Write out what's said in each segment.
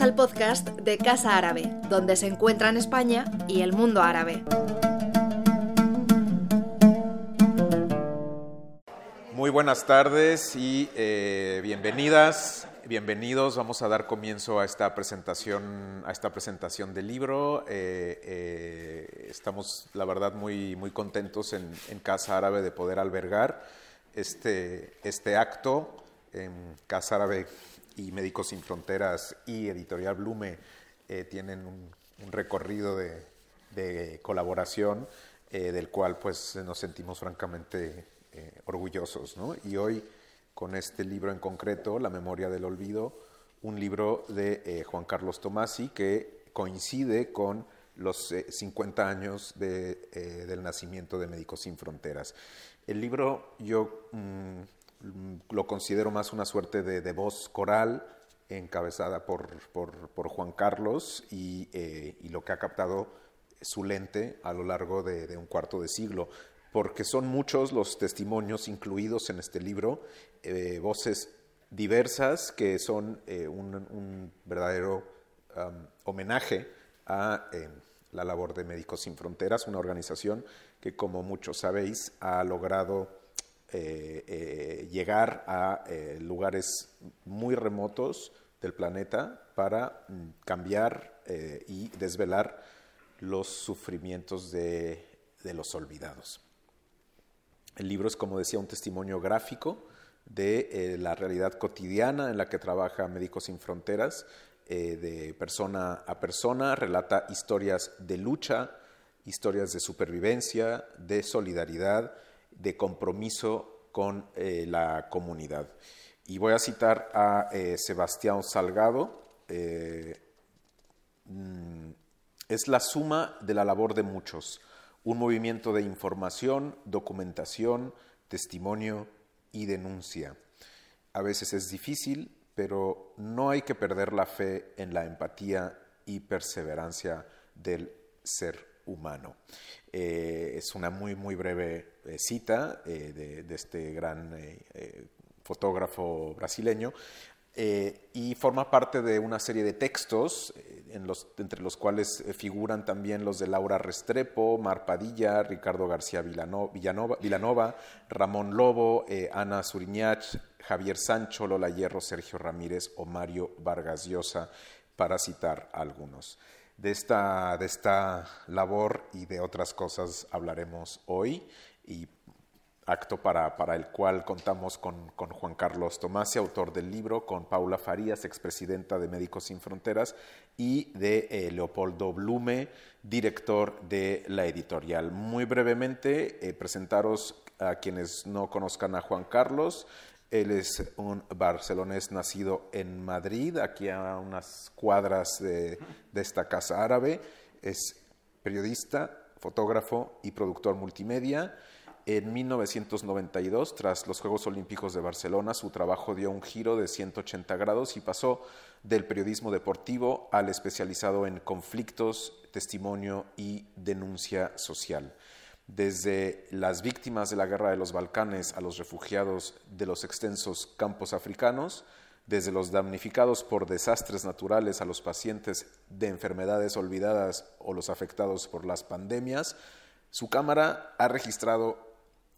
Al podcast de Casa Árabe, donde se encuentran España y el mundo árabe. Muy buenas tardes y eh, bienvenidas, bienvenidos. Vamos a dar comienzo a esta presentación, a esta presentación del libro. Eh, eh, estamos, la verdad, muy, muy contentos en, en, Casa Árabe de poder albergar este, este acto en Casa Árabe y Médicos Sin Fronteras y Editorial Blume eh, tienen un, un, recorrido de, de colaboración eh, del cual pues nos sentimos francamente eh, orgullosos. ¿no? Y hoy con este libro en concreto, La Memoria del Olvido, un libro de Juan Carlos Tomasi que coincide con los 50 años de, del nacimiento de Médicos Sin Fronteras. El libro yo mmm, lo considero más una suerte de, voz coral encabezada por, por, Juan Carlos y, eh, y, lo que ha captado su lente a lo largo de, un cuarto de siglo, porque son muchos los testimonios incluidos en este libro, eh, voces diversas que son eh, un, verdadero homenaje a la labor de Médicos Sin Fronteras, una organización que, como muchos sabéis, ha logrado eh, eh, llegar a eh, lugares muy remotos del planeta para mm, cambiar y desvelar los sufrimientos de, de, los olvidados. El libro es, como decía, un testimonio gráfico de la realidad cotidiana en la que trabaja Médicos Sin Fronteras, de persona a persona, relata historias de lucha, historias de supervivencia, de solidaridad, de compromiso con eh, la comunidad. Y voy a citar a eh, Sebastián Salgado. Eh, mm, es la suma de la labor de muchos, un movimiento de información, documentación, testimonio y denuncia. A veces es difícil, pero no hay que perder la fe en la empatía y perseverancia del ser humano. Eh, es una muy, muy breve eh, cita eh, de, este gran fotógrafo brasileño y forma parte de una serie de textos entre los cuales figuran también los de Laura Restrepo, Mar Padilla, Ricardo García Villanova Ramón Lobo, Ana Suriñach, Javier Sancho, Lola Hierro, Sergio Ramírez o Mario Vargas Llosa, para citar algunos. De esta, de esta labor y de otras cosas hablaremos hoy y acto para, para el cual contamos con, con, Juan Carlos Tomasi, autor del libro, con Paula Farías, expresidenta de Médicos Sin Fronteras, y de eh, Leopoldo Blume, director de la editorial. Muy brevemente, eh, presentaros a quienes no conozcan a Juan Carlos. Él es un barcelonés nacido en Madrid, aquí a unas cuadras de, de esta casa árabe. Es periodista, fotógrafo y productor multimedia. En 1992, tras los Juegos Olímpicos de Barcelona, su trabajo dio un giro de 180 grados y pasó del periodismo deportivo al especializado en conflictos, testimonio y denuncia social desde las víctimas de la guerra de los Balcanes a los refugiados de los extensos campos africanos, desde los damnificados por desastres naturales a los pacientes de enfermedades olvidadas o los afectados por las pandemias, su cámara ha registrado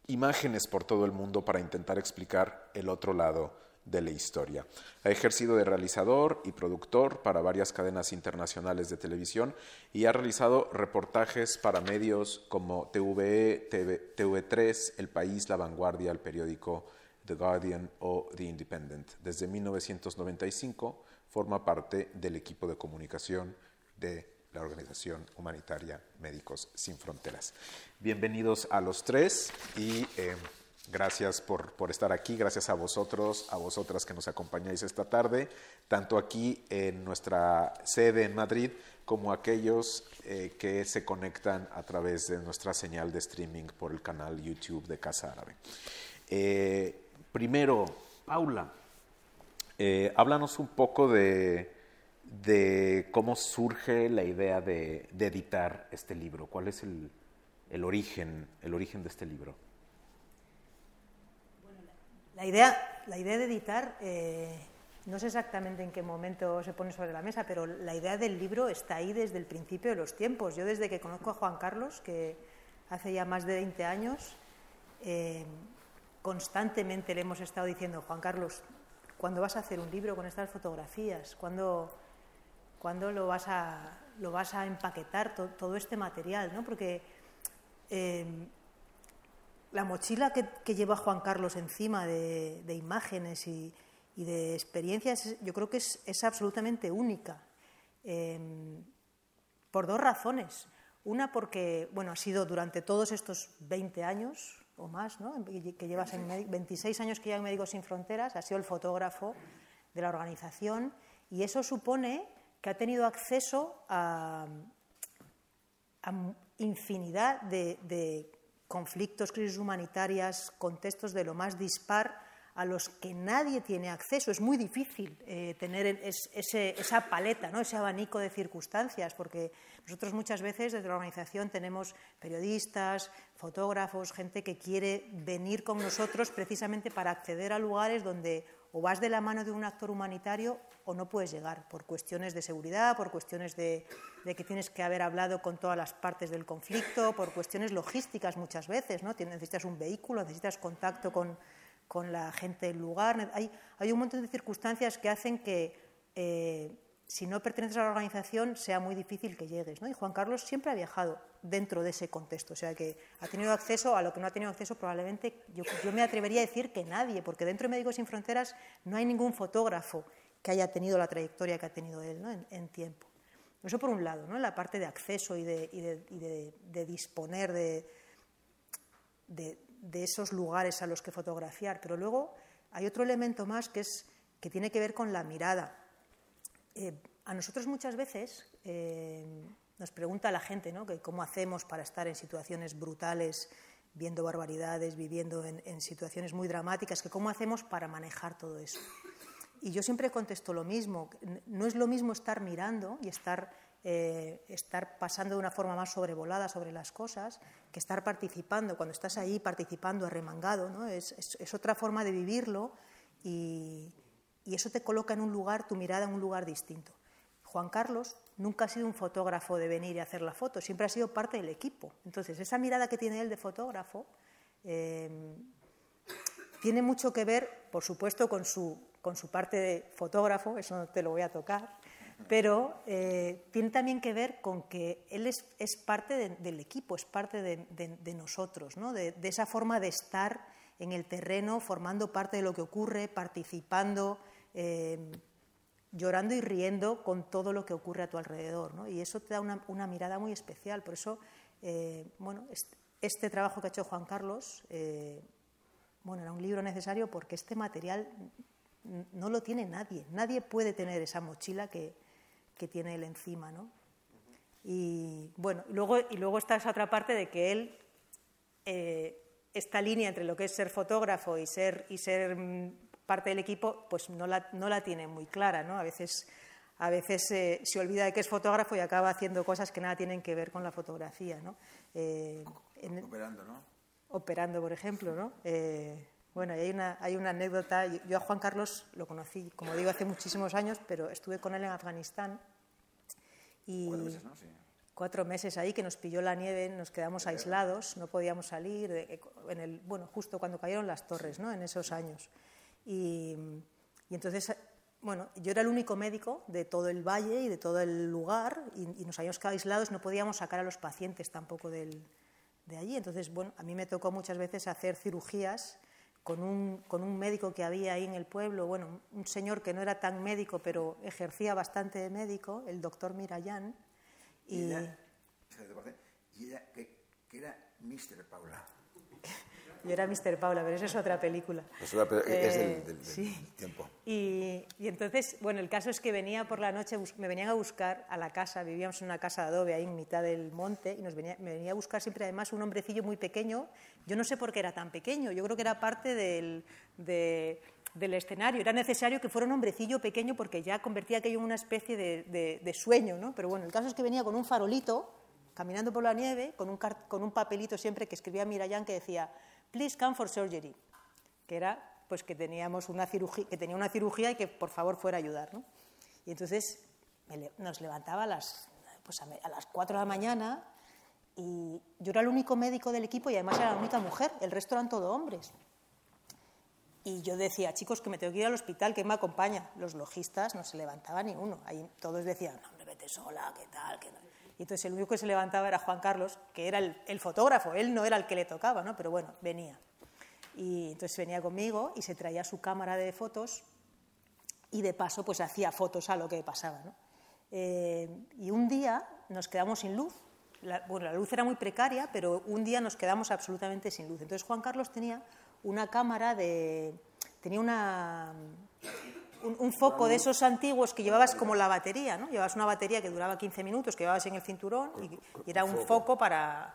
imágenes por todo el mundo para intentar explicar el otro lado de la historia. Ha ejercido de realizador y productor para varias cadenas internacionales de televisión y ha realizado reportajes para medios como TVE, TV, TV3, El País, La Vanguardia, el periódico The Guardian o The Independent. Desde 1995 forma parte del equipo de comunicación de la organización humanitaria Médicos Sin Fronteras. Bienvenidos a los tres y eh, Gracias por, por, estar aquí, gracias a vosotros, a vosotras que nos acompañáis esta tarde, tanto aquí en nuestra sede en Madrid como aquellos eh, que se conectan a través de nuestra señal de streaming por el canal YouTube de Casa Árabe. Eh, primero, Paula, eh, háblanos un poco de, de, cómo surge la idea de, de editar este libro. ¿Cuál es el, el, origen, el origen de este libro? La idea, la idea de editar eh, no sé exactamente en qué momento se pone sobre la mesa, pero la idea del libro está ahí desde el principio de los tiempos. Yo desde que conozco a Juan Carlos, que hace ya más de 20 años, eh, constantemente le hemos estado diciendo, Juan Carlos, ¿cuándo vas a hacer un libro con estas fotografías? ¿Cuándo, lo, vas a, lo vas a empaquetar todo este material? ¿no? Porque eh, la mochila que, lleva Juan Carlos encima de, imágenes y, de experiencias, yo creo que es, absolutamente única. Em, por dos razones. Una porque, bueno, ha sido durante todos estos 20 años o más, ¿no? que llevas en 26 años que lleva en Médicos Sin Fronteras, ha sido el fotógrafo de la organización y eso supone que ha tenido acceso a, infinidad de, conflictos, crisis humanitarias, contextos de lo más dispar a los que nadie tiene acceso. Es muy difícil eh, tener esa paleta, ¿no? ese abanico de circunstancias, porque nosotros muchas veces desde la organización tenemos periodistas, fotógrafos, gente que quiere venir con nosotros precisamente para acceder a lugares donde o vas de la mano de un actor humanitario o no puedes llegar por cuestiones de seguridad, por cuestiones de, que tienes que haber hablado con todas las partes del conflicto, por cuestiones logísticas muchas veces, ¿no? Necesitas un vehículo, necesitas contacto con, la gente del lugar. Hay, hay, un montón de circunstancias que hacen que eh, si no perteneces a la organización sea muy difícil que llegues. ¿no? Y Juan Carlos siempre ha viajado dentro de ese contexto, o sea que ha tenido acceso a lo que no ha tenido acceso probablemente, yo, me atrevería a decir que nadie, porque dentro de Médicos Sin Fronteras no hay ningún fotógrafo que haya tenido la trayectoria que ha tenido él en, tiempo. Eso por un lado, ¿no? la parte de acceso y de, disponer de, esos lugares a los que fotografiar, pero luego hay otro elemento más que, es, que tiene que ver con la mirada eh, a nosotros muchas veces eh, nos pregunta la gente ¿no? que cómo hacemos para estar en situaciones brutales, viendo barbaridades, viviendo en, situaciones muy dramáticas, que cómo hacemos para manejar todo eso. Y yo siempre contesto lo mismo, no es lo mismo estar mirando y estar, eh, estar pasando de una forma más sobrevolada sobre las cosas que estar participando. Cuando estás ahí participando arremangado, ¿no? es, es otra forma de vivirlo y, y eso te coloca en un lugar, tu mirada en un lugar distinto. Juan Carlos nunca ha sido un fotógrafo de venir y hacer la foto, siempre ha sido parte del equipo. Entonces, esa mirada que tiene él de fotógrafo eh, tiene mucho que ver, por supuesto, con su, con su parte de fotógrafo, eso no te lo voy a tocar, pero eh, tiene también que ver con que él es, parte del equipo, es parte de, nosotros, ¿no? de, esa forma de estar en el terreno, formando parte de lo que ocurre, participando, eh, llorando y riendo con todo lo que ocurre a tu alrededor. ¿no? Y eso te da una, mirada muy especial. Por eso, eh, bueno, este, trabajo que ha hecho Juan Carlos, eh, bueno, era un libro necesario porque este material no lo tiene nadie. Nadie puede tener esa mochila que, tiene él encima, ¿no? Y bueno, luego, y luego está esa otra parte de que él esta línea entre lo que es ser fotógrafo y ser, y ser mm, parte del equipo, pues no la, no la tiene muy clara, ¿no? A veces, a veces eh, se olvida de que es fotógrafo y acaba haciendo cosas que nada tienen que ver con la fotografía, ¿no? Eh, operando, ¿no? Operando, por ejemplo, ¿no? Eh, bueno, hay una, hay una anécdota. Yo a Juan Carlos lo conocí, como digo, hace muchísimos años, pero estuve con él en Afganistán. Y meses, ¿no? Sí. Cuatro meses ahí que nos pilló la nieve, nos quedamos aislados, no podíamos salir, en el, bueno, justo cuando cayeron las torres, ¿no? En esos años. Y, entonces, bueno, yo era el único médico de todo el valle y de todo el lugar y, nos habíamos quedado aislados, no podíamos sacar a los pacientes tampoco del, de allí. Entonces, bueno, a mí me tocó muchas veces hacer cirugías con un, con un médico que había ahí en el pueblo, bueno, un señor que no era tan médico, pero ejercía bastante de médico, el doctor Mirayán. Y, y ella, que, que era Mr. Paula. Yo era Mr. Paula, pero eso es otra película. es del, eh, tiempo. Y, entonces, bueno, el caso es que venía por la noche, me venían a buscar a la casa, vivíamos en una casa de adobe ahí en mitad del monte, y nos venía, me venía a buscar siempre además un hombrecillo muy pequeño. Yo no sé por qué era tan pequeño, yo creo que era parte del, del escenario. Era necesario que fuera un hombrecillo pequeño porque ya convertía aquello en una especie de, de sueño, ¿no? Pero bueno, el caso es que venía con un farolito caminando por la nieve, con un, con un papelito siempre que escribía Mirayán que decía, please come for surgery, que era pues que teníamos una cirugía, que tenía una cirugía y que por favor fuera a ayudar. ¿no? Y entonces nos levantaba a las, pues a, las 4 de la mañana y yo era el único médico del equipo y además era la única mujer, el resto eran todo hombres. Y yo decía, chicos, que me tengo que ir al hospital, que me acompaña? Los logistas no se levantaba ni uno. Ahí todos decían, no, hombre, vete sola, ¿qué tal? Qué Y entonces el único que se levantaba era Juan Carlos, que era el, fotógrafo, él no era el que le tocaba, ¿no? Pero bueno, venía. Y entonces venía conmigo y se traía su cámara de fotos y de paso pues hacía fotos a lo que pasaba, ¿no? Eh, y un día nos quedamos sin luz. bueno, la luz era muy precaria, pero un día nos quedamos absolutamente sin luz. Entonces Juan Carlos tenía una cámara de... tenía una, un, foco de esos antiguos que llevabas como la batería, ¿no? Llevabas una batería que duraba 15 minutos, que llevabas en el cinturón y, era un foco para...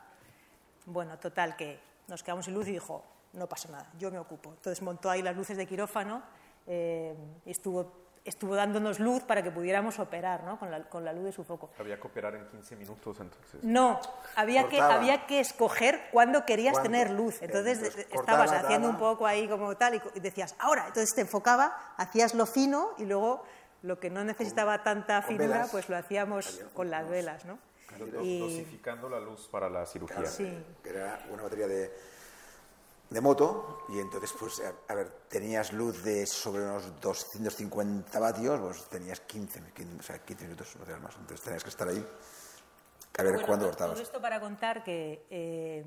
Bueno, total, que nos quedamos sin luz y dijo, no pasa nada, yo me ocupo. Entonces montó ahí las luces de quirófano, eh, estuvo estuvo dándonos luz para que pudiéramos operar ¿no? con, la, con, la, luz de su foco. Había que operar en 15 minutos entonces. No, había que, había que escoger cuándo querías tener luz. Entonces, estabas haciendo un poco ahí como tal y decías, ahora, entonces te enfocaba, hacías lo fino y luego lo que no necesitaba tanta finura, pues lo hacíamos con las velas. ¿no? Y... Dosificando la luz para la cirugía. sí. Que era una batería de de moto y entonces pues a, ver tenías luz de sobre unos 250 vatios pues tenías 15, 15 o sea, 15 minutos más. Entonces tenías que estar ahí a ver cuándo cortabas. todo esto para contar que eh,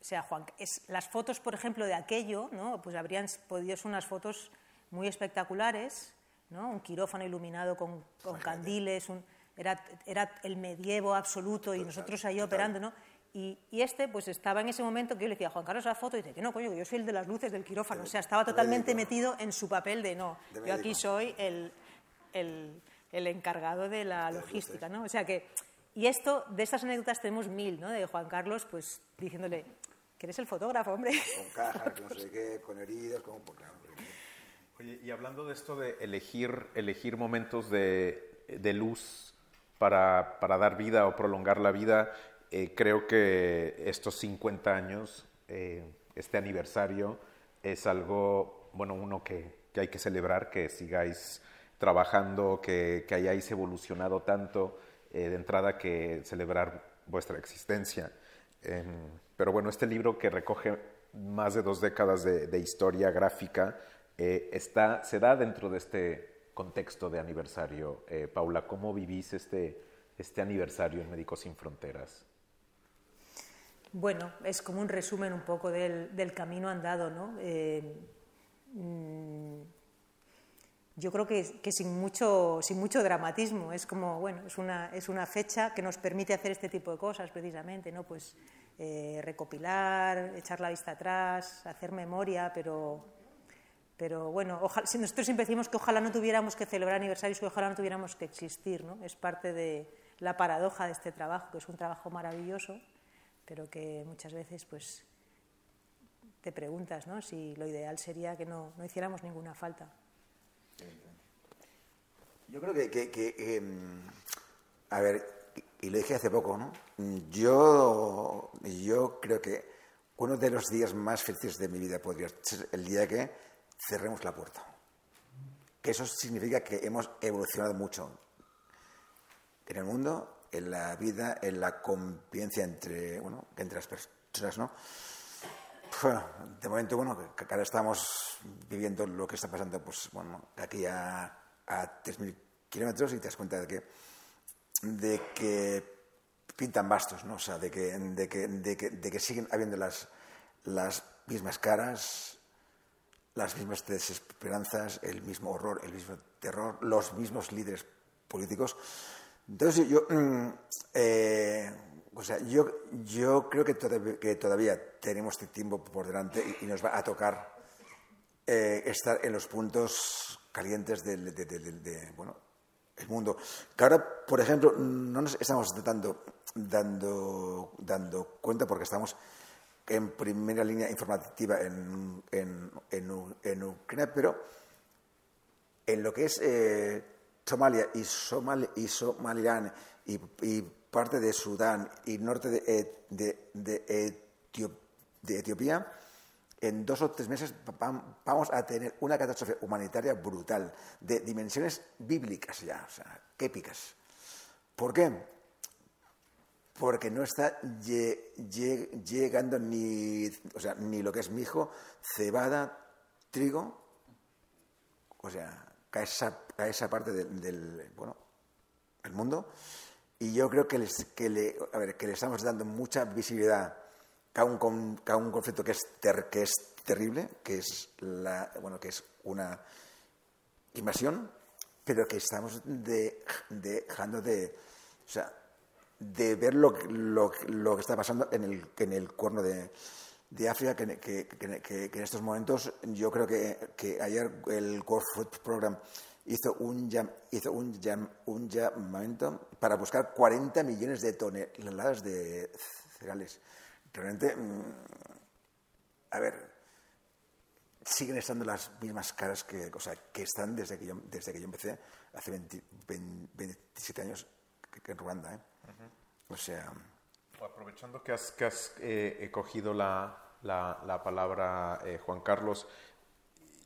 o sea Juan es, las fotos por ejemplo de aquello no pues habrían podido ser unas fotos muy espectaculares no un quirófano iluminado con, con candiles un, era, era el medievo absoluto y nosotros ahí operando no y, este, pues estaba en ese momento que yo le decía, Juan Carlos, la foto, y dice que no, coño, que yo soy el de las luces del quirófano. O sea, estaba totalmente metido en su papel de no, yo aquí soy el, el, el encargado de la logística, ¿no? O sea que, y esto, de estas anécdotas tenemos mil, ¿no? De Juan Carlos, pues diciéndole, que eres el fotógrafo, hombre. Con cajas, no sé qué, con heridas, como, pues, claro. Oye, y hablando de esto de elegir, elegir momentos de, de luz para, para, dar vida o prolongar la vida, eh, creo que estos 50 años, eh, este aniversario, es algo, bueno, uno que, hay que celebrar, que sigáis trabajando, que, hayáis evolucionado tanto, eh, de entrada que celebrar vuestra existencia. pero bueno, este libro que recoge más de dos décadas de, historia gráfica, está, se da dentro de este contexto de aniversario. Paula, ¿cómo vivís este, este aniversario en Médicos Sin Fronteras? Bueno, es como un resumen un poco del, camino andado, ¿no? Eh, mm, yo creo que, sin, mucho, sin mucho dramatismo, es como, bueno, es una, es una fecha que nos permite hacer este tipo de cosas precisamente, ¿no? Pues eh, recopilar, echar la vista atrás, hacer memoria, pero, pero bueno, ojalá, nosotros siempre decimos que ojalá no tuviéramos que celebrar aniversarios, que ojalá no tuviéramos que existir, ¿no? Es parte de la paradoja de este trabajo, que es un trabajo maravilloso pero que muchas veces pues te preguntas ¿no? si lo ideal sería que no, no hiciéramos ninguna falta. Yo creo que, em, a ver, y lo dije hace poco, ¿no? Yo, yo creo que uno de los días más felices de mi vida podría ser el día que cerremos la puerta. Que eso significa que hemos evolucionado mucho en el mundo en la vida, en la convivencia entre, bueno, entre las personas, ¿no? De momento, bueno, ahora estamos viviendo lo que está pasando, pues, bueno, aquí a, a 3.000 kilómetros y te das cuenta de que, de que pintan bastos, ¿no? O sea, de que, de que, de que, de que siguen habiendo las, las mismas caras, las mismas desesperanzas, el mismo horror, el mismo terror, los mismos líderes políticos. Entonces yo, mm, eh, o sea, yo, yo creo que todavía, todavía tenemos este tiempo por delante y, nos va a tocar eh, estar en los puntos calientes del de, bueno, el mundo. Que ahora, por ejemplo, no nos estamos dando, dando, dando cuenta porque estamos en primera línea informativa en, en, en, Ucrania, pero en lo que es... Eh, Somalia y, Somal y Somaliland y, parte de Sudán y norte de, de, de, Etiopía, en dos o tres meses vamos a tener una catástrofe humanitaria brutal, de dimensiones bíblicas ya, o sea, épicas. ¿Por qué? Porque no está llegando ni, o sea, ni lo que es mijo, cebada, trigo, o sea, a esa, esa parte del, bueno, el mundo. Y yo creo que, les, que, le, a ver, que le estamos dando mucha visibilidad a un, un conflicto que es, que es terrible, que es, la, bueno, que es una invasión, pero que estamos dejando de, o sea, de ver lo, lo, lo, que está pasando en el, en el cuerno de, de África, que, que, que, en estos momentos yo creo que, ayer el World Food Program hizo un, hizo un, un llamamiento para buscar 40 millones de toneladas de cereales. Realmente, mm, a ver, siguen estando las mismas caras que, o sea, que están desde que yo, desde que yo empecé hace 27 años que, en Ruanda. ¿eh? O sea... Aprovechando que has, eh, cogido la, la, palabra, eh, Juan Carlos,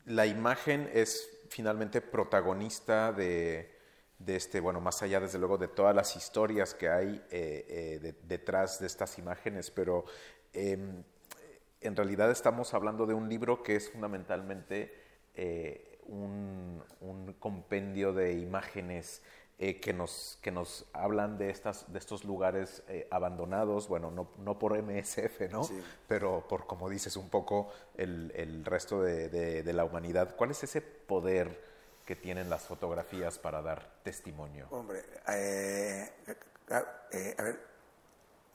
la imagen es finalmente protagonista de, este, bueno, más allá desde luego de todas las historias que hay detrás de estas imágenes, pero em, en realidad estamos hablando de un libro que es fundamentalmente eh, un, compendio de imágenes eh, que, nos, que nos hablan de, estas, de estos lugares eh, abandonados, bueno, no, no, por MSF, ¿no? Pero por, como dices, un poco el, el resto de, de, la humanidad. ¿Cuál es ese poder que tienen las fotografías para dar testimonio? Hombre, a ver,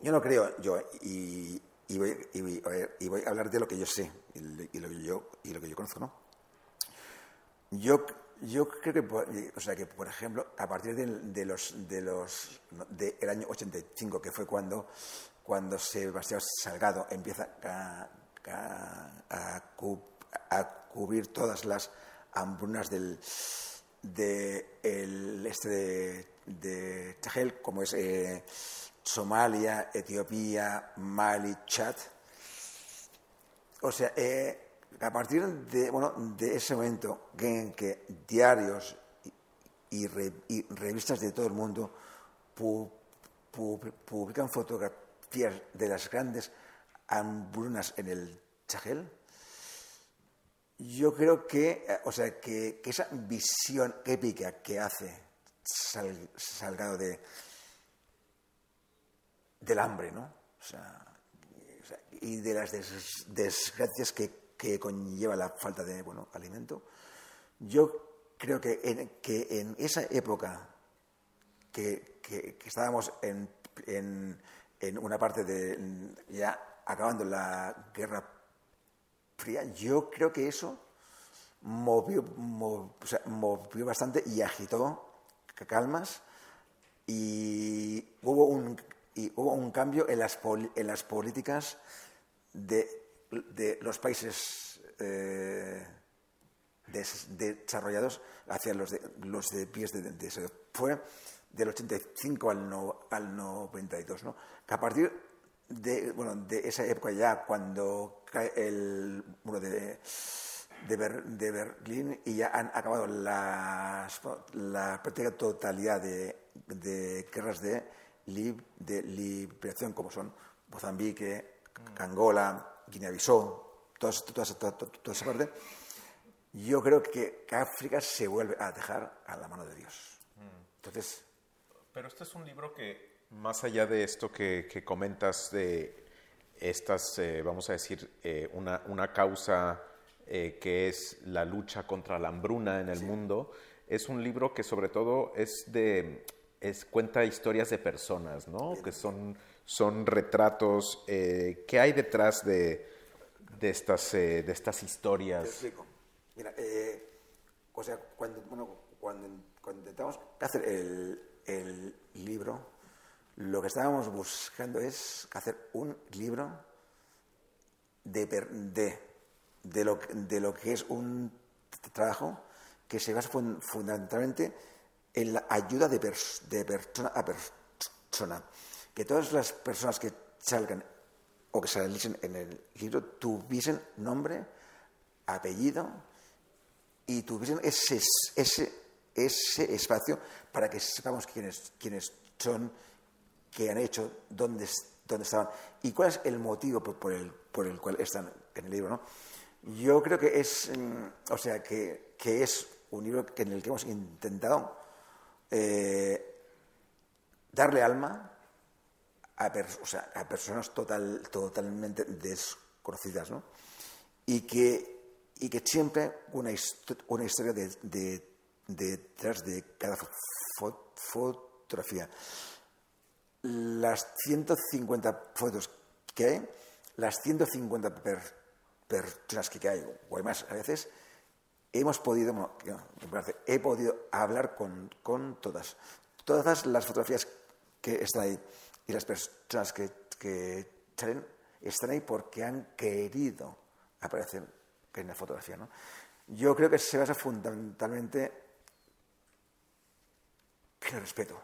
yo no creo, yo, y, y voy, y, voy, a hablar de lo que yo sé y, lo, que yo, y lo que yo conozco, ¿no? Yo, yo creo que, o sea, que, por ejemplo, a partir de, los, de los, del año 85, que fue cuando, cuando Sebastián Salgado empieza a, a, cubrir todas las hambrunas del de el este de, de como es... Eh, Somalia, Etiopía, Mali, Chad. O sea, eh, a partir de, bueno, de ese momento en que diarios y, revistas de todo el mundo publican fotografías de las grandes hambrunas en el Sahel, yo creo que, o sea, que, esa visión épica que hace Salgado de, del hambre, ¿no? O sea, y de las desgracias que, que, conlleva la falta de bueno, alimento. Yo creo que en, que en esa época que, que, estábamos en, en, en, una parte de ya acabando la guerra fría, yo creo que eso movió, movió bastante y agitó calmas y hubo un y hubo un cambio en las, en las políticas de, de los países eh, desarrollados hacia los de, los de pies de, de, Fue del 85 al, no, al 92, ¿no? Que a partir de, bueno, de esa época ya, cuando cae el muro de, de, Berlín y ya han acabado las, la práctica totalidad de, de guerras de de liberación como son Mozambique, Angola, Guinea-Bissau, toda, esa parte, yo creo que, África se vuelve a dejar a la mano de Dios. Entonces... Pero este es un libro que, más allá de esto que, comentas de estas, eh, vamos a decir, eh, una, una, causa eh, que es la lucha contra la hambruna en el mundo, es un libro que sobre todo es de es, cuenta historias de personas, ¿no? Que son, son retratos. Eh, ¿Qué hay detrás de, de, estas, eh, de estas historias? Te explico. Mira, eh, o sea, cuando, bueno, cuando, cuando intentamos hacer el, el, libro, lo que estábamos buscando es hacer un libro de, de, de, lo, de lo que es un trabajo que se basa fundamentalmente en la ayuda de, persona a persona. Que todas las personas que salgan o que saliesen en el libro tuviesen nombre, apellido y tuviesen ese, ese, ese espacio para que sepamos quiénes, quiénes son, qué han hecho, dónde, dónde estaban y cuál es el motivo por, el, por el cual están en el libro. ¿no? Yo creo que es, mm, o sea, que, que es un libro en el que hemos intentado eh, darle alma a, personas total, totalmente desconocidas, ¿no? Y que, y que siempre una, una historia de, detrás de cada fotografía. Las 150 fotos que hay, las 150 personas que hay, o hay más a veces, hemos podido, he podido hablar con, con todas. Todas las fotografías que están ahí y las personas que, que salen están ahí porque han querido aparecer en la fotografía. ¿no? Yo creo que se basa fundamentalmente en el respeto.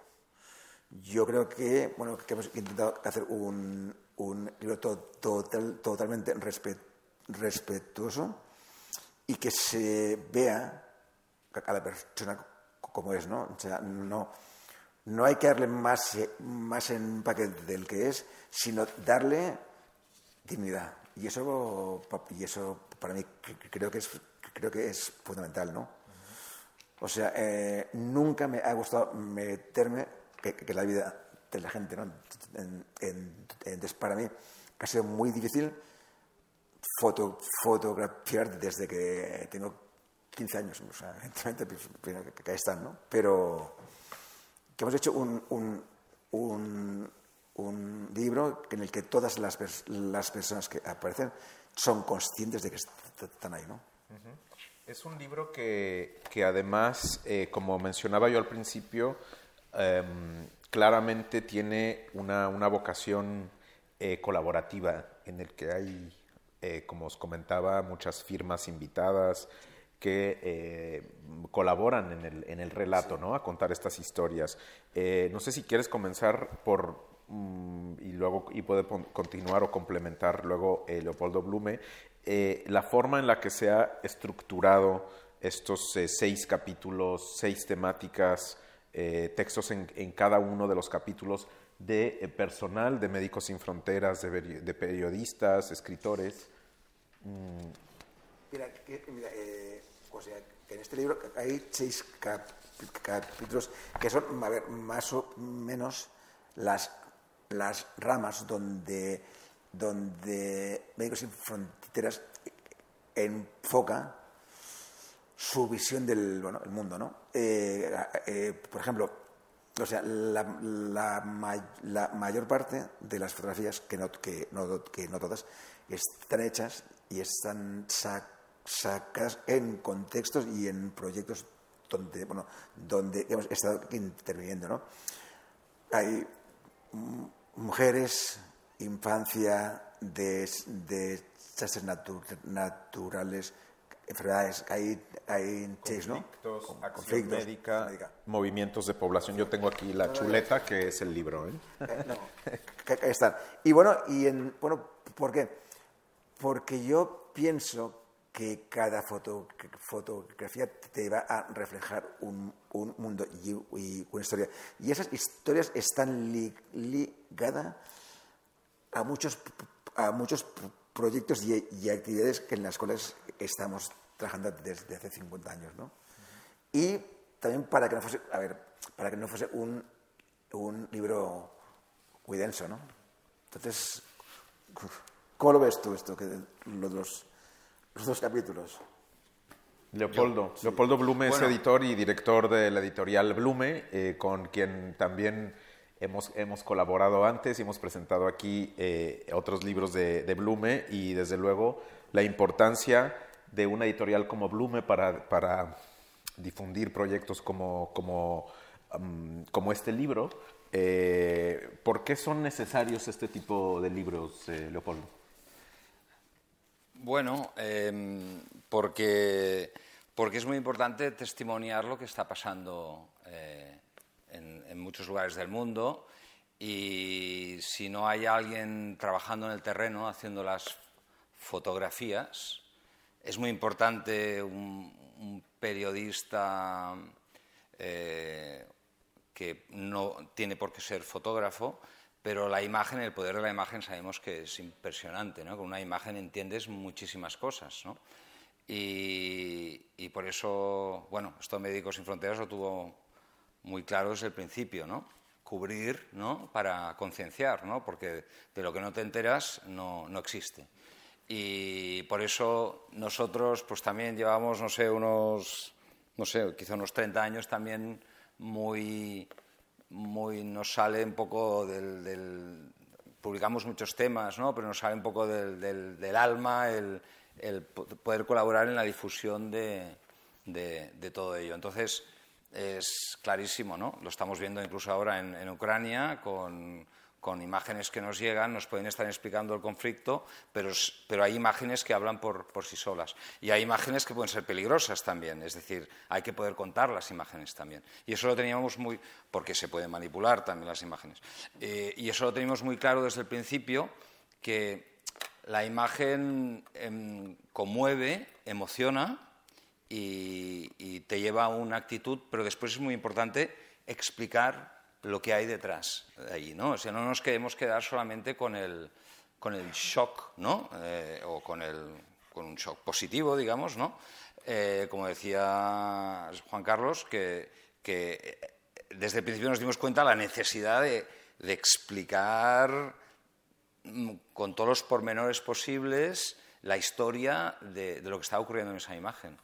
Yo creo que, bueno, que hemos intentado hacer un, un libro total, totalmente respetuoso y que se vea a la persona como es, no, no hay que darle más, más empaque del que es, sino darle dignidad. Y eso, y eso para mí creo que es, creo que es fundamental, ¿no? O sea, eh, nunca me ha gustado meterme que, la vida de la gente, ¿no? para mí ha sido muy difícil foto, fotografiar desde que tengo 15 años. O sea, evidentemente, pues, que, ahí están, ¿no? Pero que hemos hecho un, un, un, un, libro en el que todas las, las personas que aparecen son conscientes de que están ahí, ¿no? Es un libro que, que además, eh, como mencionaba yo al principio, em, claramente tiene una, una vocación eh, colaborativa en el que hay eh, como os comentaba, muchas firmas invitadas que eh, colaboran en el, en el relato, ¿no? A contar estas historias. Eh, no sé si quieres comenzar por mm, y luego y puede continuar o complementar luego Leopoldo Blume la forma en la que se ha estructurado estos seis capítulos, seis temáticas, textos en, en cada uno de los capítulos de personal de Médicos Sin Fronteras, de, periodistas, escritores. Mm. Mira, eh, o sea, que en este libro hay seis capítulos que son, a ver, más o menos las, las ramas donde, donde Médicos Sin Fronteras enfoca su visión del bueno, el mundo, ¿no? Eh, eh, por ejemplo, o sea, la, la, la, mayor parte de las fotografías, que no, que no, que no todas, están hechas y están sacadas en contextos y en proyectos donde, bueno, donde hemos estado interviniendo. ¿no? Hay mujeres, infancia, de, desastres naturales, enfermedades, hay, hay conflictos, ¿no? acción médica, movimientos de población. Yo tengo aquí la chuleta, que es el libro. ¿eh? eh no, ahí están. Y bueno, y en, bueno, ¿por qué? porque yo pienso que cada fotografía te va a reflejar un, mundo y, una historia. Y esas historias están ligadas a muchos, a muchos proyectos y, actividades en las cuales estamos trabajando desde hace 50 años. ¿no? Y también para que no fuese, a ver, para que no fuese un, un libro muy denso. ¿no? Entonces, ¿Cómo lo ves tú esto, que los, dos, los dos capítulos? Leopoldo. Leopoldo Blume es editor y director de la editorial Blume, eh, con quien también hemos, hemos colaborado antes y hemos presentado aquí eh, otros libros de, de, Blume y desde luego la importancia de una editorial como Blume para, para difundir proyectos como, como, um, como este libro. Eh, ¿Por qué son necesarios este tipo de libros, Leopoldo? Bueno, em, porque, porque es muy importante testimoniar lo que está pasando eh, en, muchos lugares del mundo. Y si no hay alguien trabajando en el terreno haciendo las fotografías, es muy importante un, periodista eh, que no tiene por qué ser fotógrafo, pero la imagen, el poder de la imagen sabemos que es impresionante. Con una imagen entiendes muchísimas cosas, ¿no? Y, y, por eso, bueno, esto Médicos Sin Fronteras lo tuvo muy claro desde el principio, ¿no? Cubrir, ¿no? Para concienciar, ¿no? Porque de lo que no te enteras no, no existe. Y por eso nosotros, pues también llevamos, no sé, unos, no sé, quizá unos 30 años también muy muy, nos sale un poco del, publicamos muchos temas, ¿no? pero nos sale un poco del, del, alma el, el, poder colaborar en la difusión de, todo ello. Entonces, es clarísimo, ¿no? Lo estamos viendo incluso ahora en, en Ucrania con con imágenes que nos llegan, nos pueden estar explicando el conflicto, pero, pero hay imágenes que hablan por, por, sí solas. Y hay imágenes que pueden ser peligrosas también, es decir, hay que poder contar las imágenes también. Y eso lo teníamos muy, porque se pueden manipular también las imágenes. Eh, y eso lo teníamos muy claro desde el principio, que la imagen em, conmueve, emociona y, y te lleva a una actitud, pero después es muy importante explicar lo que hay detrás de ahí, ¿no? O sea, no nos queremos quedar solamente con el, con el shock, ¿no? Eh, o con, el, con un shock positivo, digamos, ¿no? Eh, como decía Juan Carlos, que, que, desde el principio nos dimos cuenta de la necesidad de, de explicar mm, con todos los pormenores posibles la historia de, de, lo que estaba ocurriendo en esa imagen.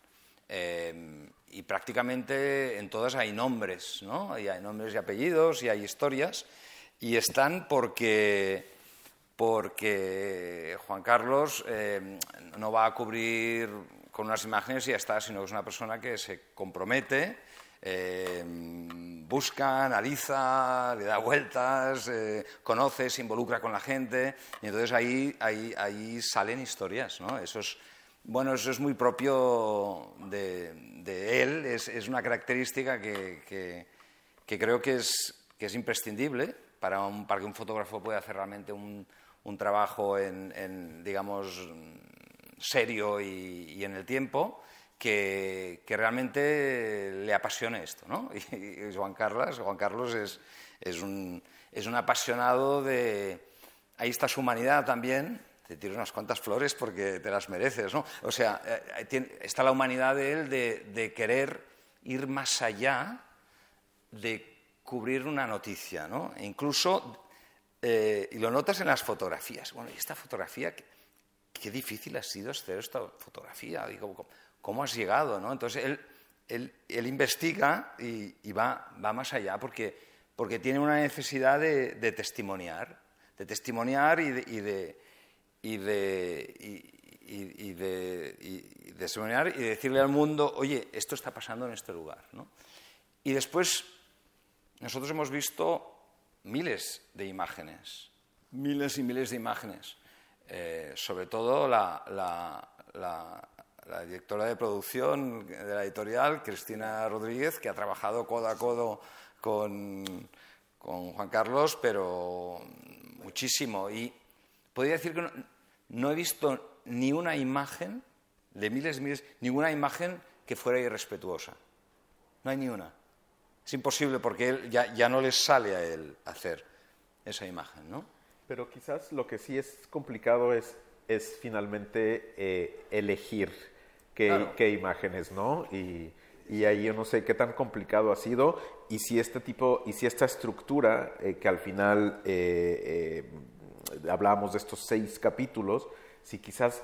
Eh, y prácticamente en todas hay nombres, ¿no? Y hay nombres y apellidos y hay historias. Y están porque, porque Juan Carlos eh, no va a cubrir con unas imágenes y ya está, sino que es una persona que se compromete, eh, busca, analiza, le da vueltas, eh, conoce, se involucra con la gente. Y entonces ahí, ahí, ahí salen historias, ¿no? Eso es bueno, eso es muy propio de, él, es, una característica que, creo que es, imprescindible para, que un fotógrafo pueda hacer realmente un, trabajo en, digamos, serio y, en el tiempo, que, realmente le apasione esto. ¿no? Y, Juan Carlos, Juan Carlos es, un, es un apasionado de... Ahí está su humanidad también, te tiro unas cuantas flores porque te las mereces, ¿no? O sea, eh, está la humanidad de él de, querer ir más allá de cubrir una noticia, ¿no? E incluso, eh, y lo notas en las fotografías, bueno, y esta fotografía, qué, difícil ha sido hacer esta fotografía, digo, ¿cómo, has llegado, no? Entonces, él, él, investiga y, va, va, más allá porque, porque tiene una necesidad de, testimoniar, de testimoniar y de y de, y, de, y, de y decirle al mundo, oye, esto está pasando en este lugar. ¿no? Y después nosotros hemos visto miles de imágenes, miles y miles de imágenes. Eh, sobre todo la, la, la, directora de producción de la editorial, Cristina Rodríguez, que ha trabajado codo a codo con, con Juan Carlos, pero muchísimo. Y podría decir que no, he visto ni una imagen, de miles y miles, ninguna imagen que fuera irrespetuosa. No hay ni una. Es imposible porque él, ya, ya no le sale a él hacer esa imagen, ¿no? Pero quizás lo que sí es complicado es, es finalmente eh, elegir qué, qué, imágenes, ¿no? Y, y, ahí yo no sé qué tan complicado ha sido y si este tipo, y si esta estructura eh, que al final eh, hablábamos de estos seis capítulos, si quizás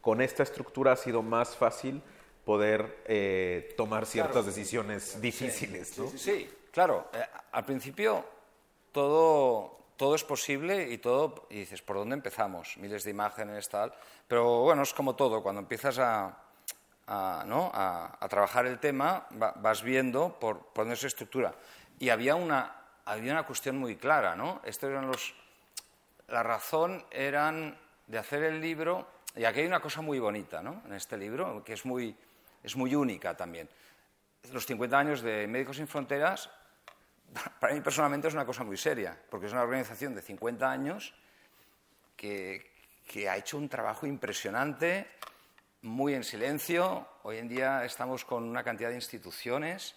con esta estructura ha sido más fácil poder eh, tomar ciertas decisiones difíciles. Sí, ¿no? sí, claro. Eh, al principio todo, todo es posible y todo, y dices, ¿por dónde empezamos? Miles de imágenes, tal. Pero bueno, es como todo, cuando empiezas a, a, ¿no? a, a trabajar el tema, vas viendo por, por dónde se estructura. Y había una, había una cuestión muy clara, ¿no? Estos eran los, la razón eran de hacer el libro, y aquí hay una cosa muy bonita ¿no? en este libro, que es muy, es muy única también. Los 50 años de Médicos Sin Fronteras para mí personalmente es una cosa muy seria, porque es una organización de 50 años que, que ha hecho un trabajo impresionante, muy en silencio. Hoy en día estamos con una cantidad de instituciones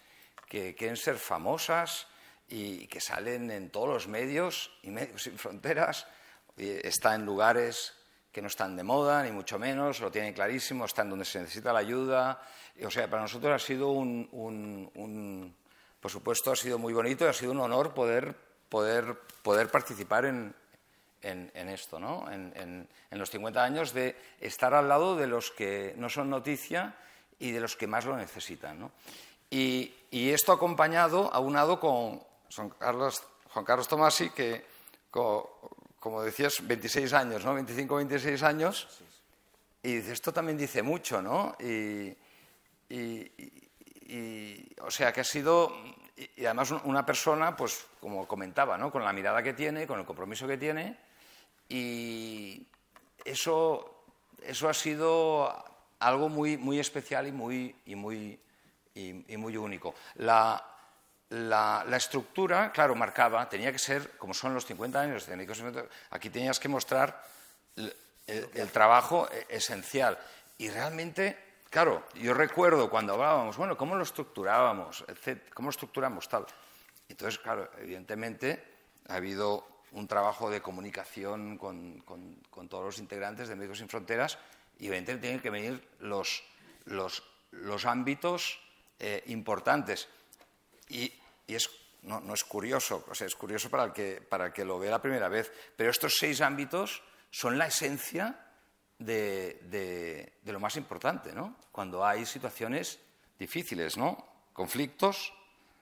que quieren ser famosas y que salen en todos los medios y medios sin fronteras. Está en lugares que no están de moda, ni mucho menos, lo tienen clarísimo, están donde se necesita la ayuda. O sea, para nosotros ha sido un, por supuesto, ha sido muy bonito y ha sido un honor poder, poder, poder participar en, en, esto, ¿no? En, los 50 años de estar al lado de los que no son noticia y de los que más lo necesitan. ¿no? Y, esto acompañado, aunado con Juan Carlos, Juan Carlos Tomasi, que, como decías, 26 años, ¿no? 25, 26 años, y esto también dice mucho, ¿no? Y, o sea, que ha sido, y además una persona, pues, como comentaba, ¿no? Con la mirada que tiene, con el compromiso que tiene, y eso, eso ha sido algo muy, muy especial y muy, y muy, y, muy único. La, la, estructura, claro, marcaba, tenía que ser, como son los 50 años técnicos, aquí tenías que mostrar el, trabajo esencial. Y realmente, claro, yo recuerdo cuando hablábamos, bueno, ¿cómo lo estructurábamos? ¿Cómo estructuramos tal? Entonces, claro, evidentemente ha habido un trabajo de comunicación con, todos los integrantes de Médicos Sin Fronteras y evidentemente tienen que venir los, los, ámbitos eh, importantes. Y, es, no, es curioso, o sea, es curioso para el, que, para que lo vea la primera vez, pero estos seis ámbitos son la esencia de, de, lo más importante, ¿no? Cuando hay situaciones difíciles, ¿no? Conflictos,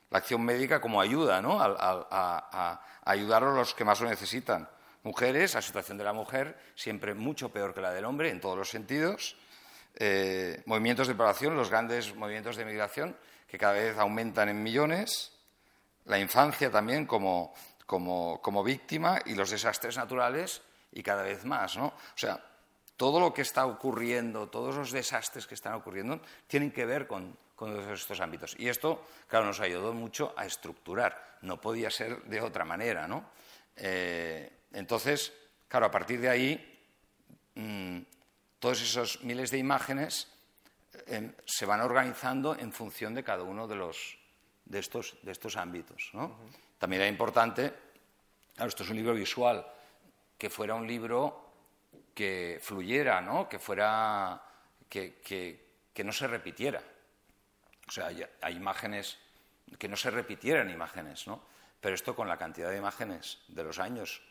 la acción médica como ayuda, ¿no? A, ayudar a los que más lo necesitan. Mujeres, la situación de la mujer siempre mucho peor que la del hombre en todos los sentidos. Eh, movimientos de población, los grandes movimientos de migración que cada vez aumentan en millones. La infancia también como, como, como víctima y los desastres naturales y cada vez más, ¿no? O sea, todo lo que está ocurriendo, todos los desastres que están ocurriendo, tienen que ver con, con todos estos ámbitos. Y esto, claro, nos ayudó mucho a estructurar. No podía ser de otra manera, ¿no? Eh, entonces, claro, a partir de ahí, mm, todos esos miles de imágenes em, se van organizando en función de cada uno de, los, de, estos, de estos ámbitos. También era importante, claro, esto es un libro visual, que fuera un libro que fluyera, ¿no? que fuera, que, que no se repitiera. O sea, hay, imágenes que no se repitieran imágenes, ¿no? Pero esto con la cantidad de imágenes de los años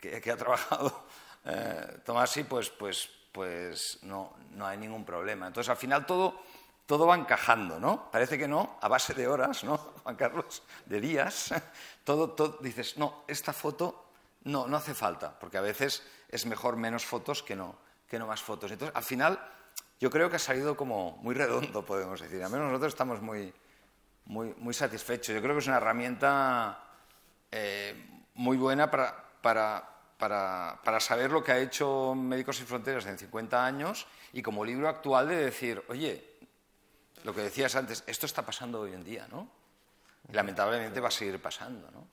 que, ha trabajado eh, pues, pues, pues no, no hay ningún problema. Entonces, al final todo, todo va encajando, ¿no? Parece que no, a base de horas, ¿no, Juan Carlos? De días. Todo, todo, dices, no, esta foto no, no hace falta, porque a veces es mejor menos fotos que no, que no más fotos. Entonces, al final yo creo que ha salido como muy redondo, podemos decir. A menos nosotros estamos muy, muy, muy satisfechos. Yo creo que es una herramienta eh, muy buena para, para, para, para, saber lo que ha hecho Médicos Sin Fronteras en 50 años y como libro actual de decir, oye, lo que decías antes, esto está pasando hoy en día, ¿no? Y lamentablemente va a seguir pasando, ¿no?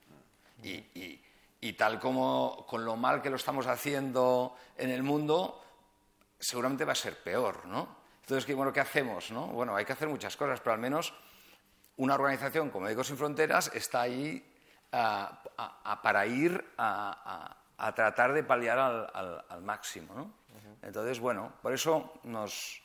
Y, y, y tal como con lo mal que lo estamos haciendo en el mundo, seguramente va a ser peor, ¿no? Entonces, ¿qué, bueno, ¿qué hacemos? No? Bueno, hay que hacer muchas cosas, pero al menos una organización como Médicos Sin Fronteras está ahí para ir a, tratar de paliar al, máximo, ¿no? Entonces, bueno, por eso nos,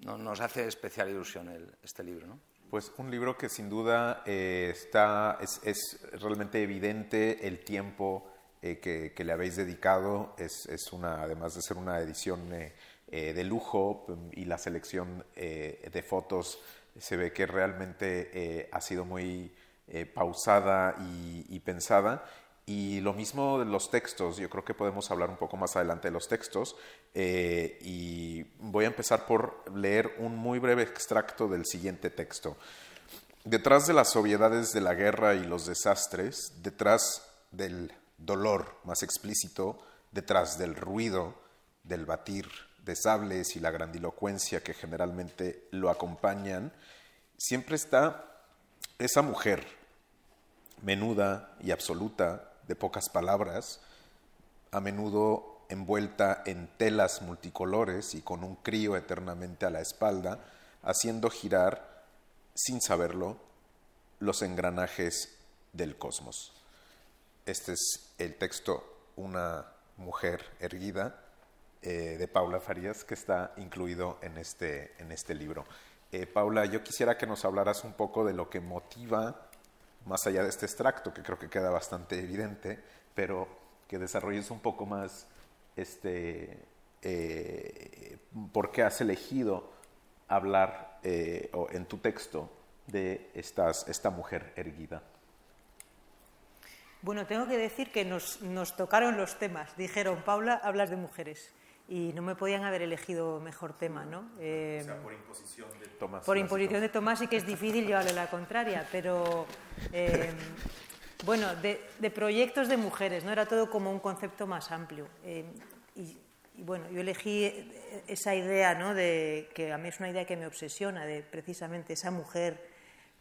nos hace especial ilusión este libro, ¿no? Pues un libro que sin duda eh, está, es, realmente evidente el tiempo eh, que, le habéis dedicado. Es, es, una, además de ser una edición eh, de lujo y la selección de fotos se ve que realmente ha sido muy pausada y, pensada. Y lo mismo de los textos, yo creo que podemos hablar un poco más adelante de los textos. y voy a empezar por leer un muy breve extracto del siguiente texto. Detrás de las obviedades de la guerra y los desastres, detrás del dolor más explícito, detrás del ruido, del batir de sables y la grandilocuencia que generalmente lo acompañan, siempre está esa mujer, menuda y absoluta, de pocas palabras, a menudo envuelta en telas multicolores y con un crío eternamente a la espalda, haciendo girar, sin saberlo, los engranajes del cosmos. Este es el texto Una mujer erguida eh, de Paula Farías que está incluido en este, en este libro. Eh, Paula, yo quisiera que nos hablaras un poco de lo que motiva, más allá de este extracto, que creo que queda bastante evidente, pero que desarrolles un poco más este, eh, por qué has elegido hablar o en tu texto de estas, esta mujer erguida. Bueno, tengo que decir que nos, nos tocaron los temas. Dijeron, Paula, hablas de mujeres y no me podían haber elegido mejor tema, ¿no? o sea, por imposición de Tomás. Por imposición de Tomás sí que es difícil llevarle la contraria, pero eh, bueno, de, proyectos de mujeres, ¿no? Era todo como un concepto más amplio. Eh, y, bueno, yo elegí esa idea, ¿no? De, que a mí es una idea que me obsesiona, de precisamente esa mujer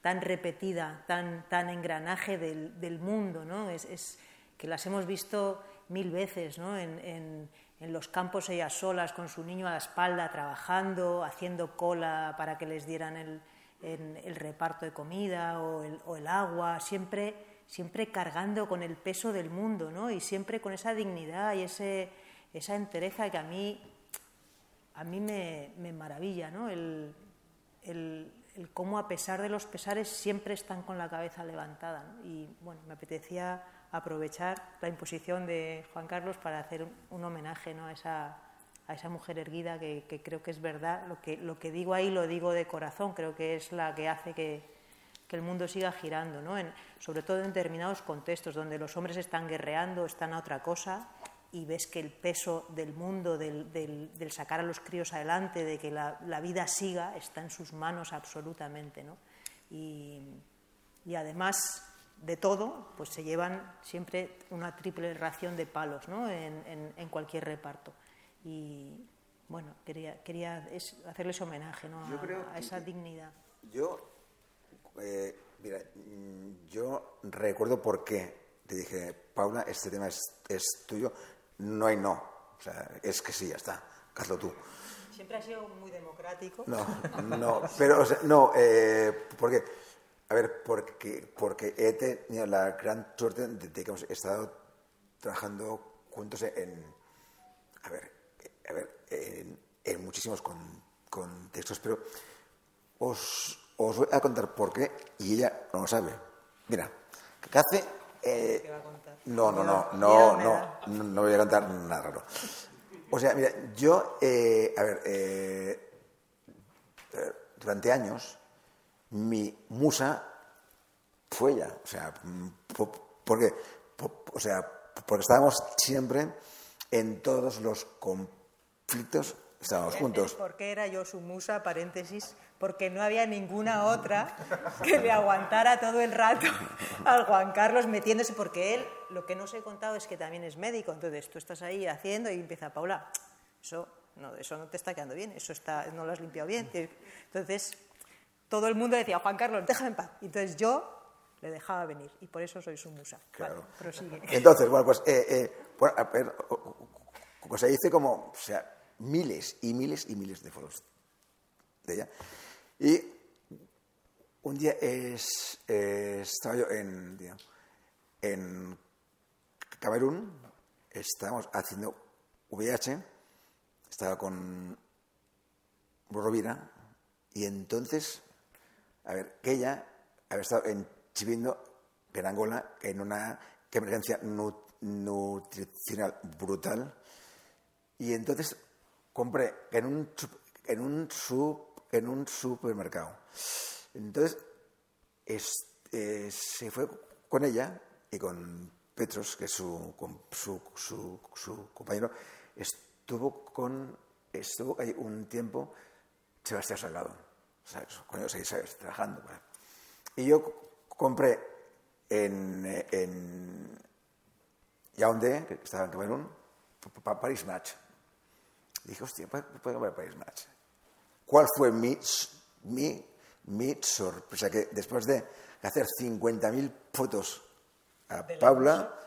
tan repetida, tan, tan engranaje del, mundo, ¿no? Es, que las hemos visto mil veces, ¿no? en en los campos ellas solas con su niño a la espalda trabajando, haciendo cola para que les dieran el, el, reparto de comida o el, o el, agua, siempre, siempre cargando con el peso del mundo ¿no? y siempre con esa dignidad y ese, esa entereza que a mí, a mí me, me maravilla, ¿no? el, cómo a pesar de los pesares siempre están con la cabeza levantada. Y bueno, me apetecía aprovechar la imposición de Juan Carlos para hacer un, homenaje ¿no? a, esa, a, esa, mujer erguida que, creo que es verdad. Lo que, lo que digo ahí lo digo de corazón, creo que es la que hace que, que el mundo siga girando, ¿no? en, sobre todo en determinados contextos donde los hombres están guerreando, están a otra cosa y ves que el peso del mundo, del, del, sacar a los críos adelante, de que la, la, vida siga, está en sus manos absolutamente. ¿no? Y, y además de todo, pues se llevan siempre una triple ración de palos ¿no? en, en, cualquier reparto. Y bueno, quería, quería hacerles homenaje ¿no? a, esa dignidad. Yo, eh, mira, yo recuerdo por qué te dije, Paula, este tema es, es, tuyo, no hay no. O sea, es que sí, ya está, hazlo tú. Siempre ha sido muy democrático. No, no, pero, o sea, no, eh, porque a ver, porque, porque he tenido la gran suerte de, que hemos estado trabajando juntos en, a ver, a ver, en, muchísimos contextos, pero os, os, voy a contar por qué y ella no lo sabe. Mira, ¿qué hace? Eh, no, no, no, no, no, no, no, voy a contar nada raro. O sea, mira, yo, eh, a ver, eh, durante años mi musa fue ella. O sea, porque, o sea, porque estábamos siempre en todos los conflictos, estábamos juntos. Porque era yo su musa, paréntesis, porque no había ninguna otra que le aguantara todo el rato al Juan Carlos metiéndose, porque él, lo que no se he contado es que también es médico, entonces tú estás ahí haciendo y empieza, Paula, eso no, eso no te está quedando bien, eso está, no lo has limpiado bien. Entonces, todo el mundo decía, Juan Carlos, déjame en paz. Entonces yo le dejaba venir y por eso soy su musa. Claro. Entonces, bueno, pues, eh, eh, bueno, ver, se dice como, o sea, miles y miles y miles de fotos de ella. Y un día es, estaba yo en, en Camerún, estábamos haciendo VIH, estaba con Rovira, y entonces a ver, que ella había estado en Chivindo, en Angola, en una emergencia nutricional brutal. Y entonces compré en un, en un, en un supermercado. Entonces eh, se fue con ella y con Petros, que es su, su, su, su compañero, estuvo con estuvo ahí un tiempo Sebastián Salgado con seis años trabajando. Y yo compré en, en Yaoundé, que estaba en Camerún, Paris Match. Dije, hostia, puedo comprar Paris Match. ¿Cuál fue mi, mi, mi sorpresa? Que después de hacer 50.000 fotos a Paula,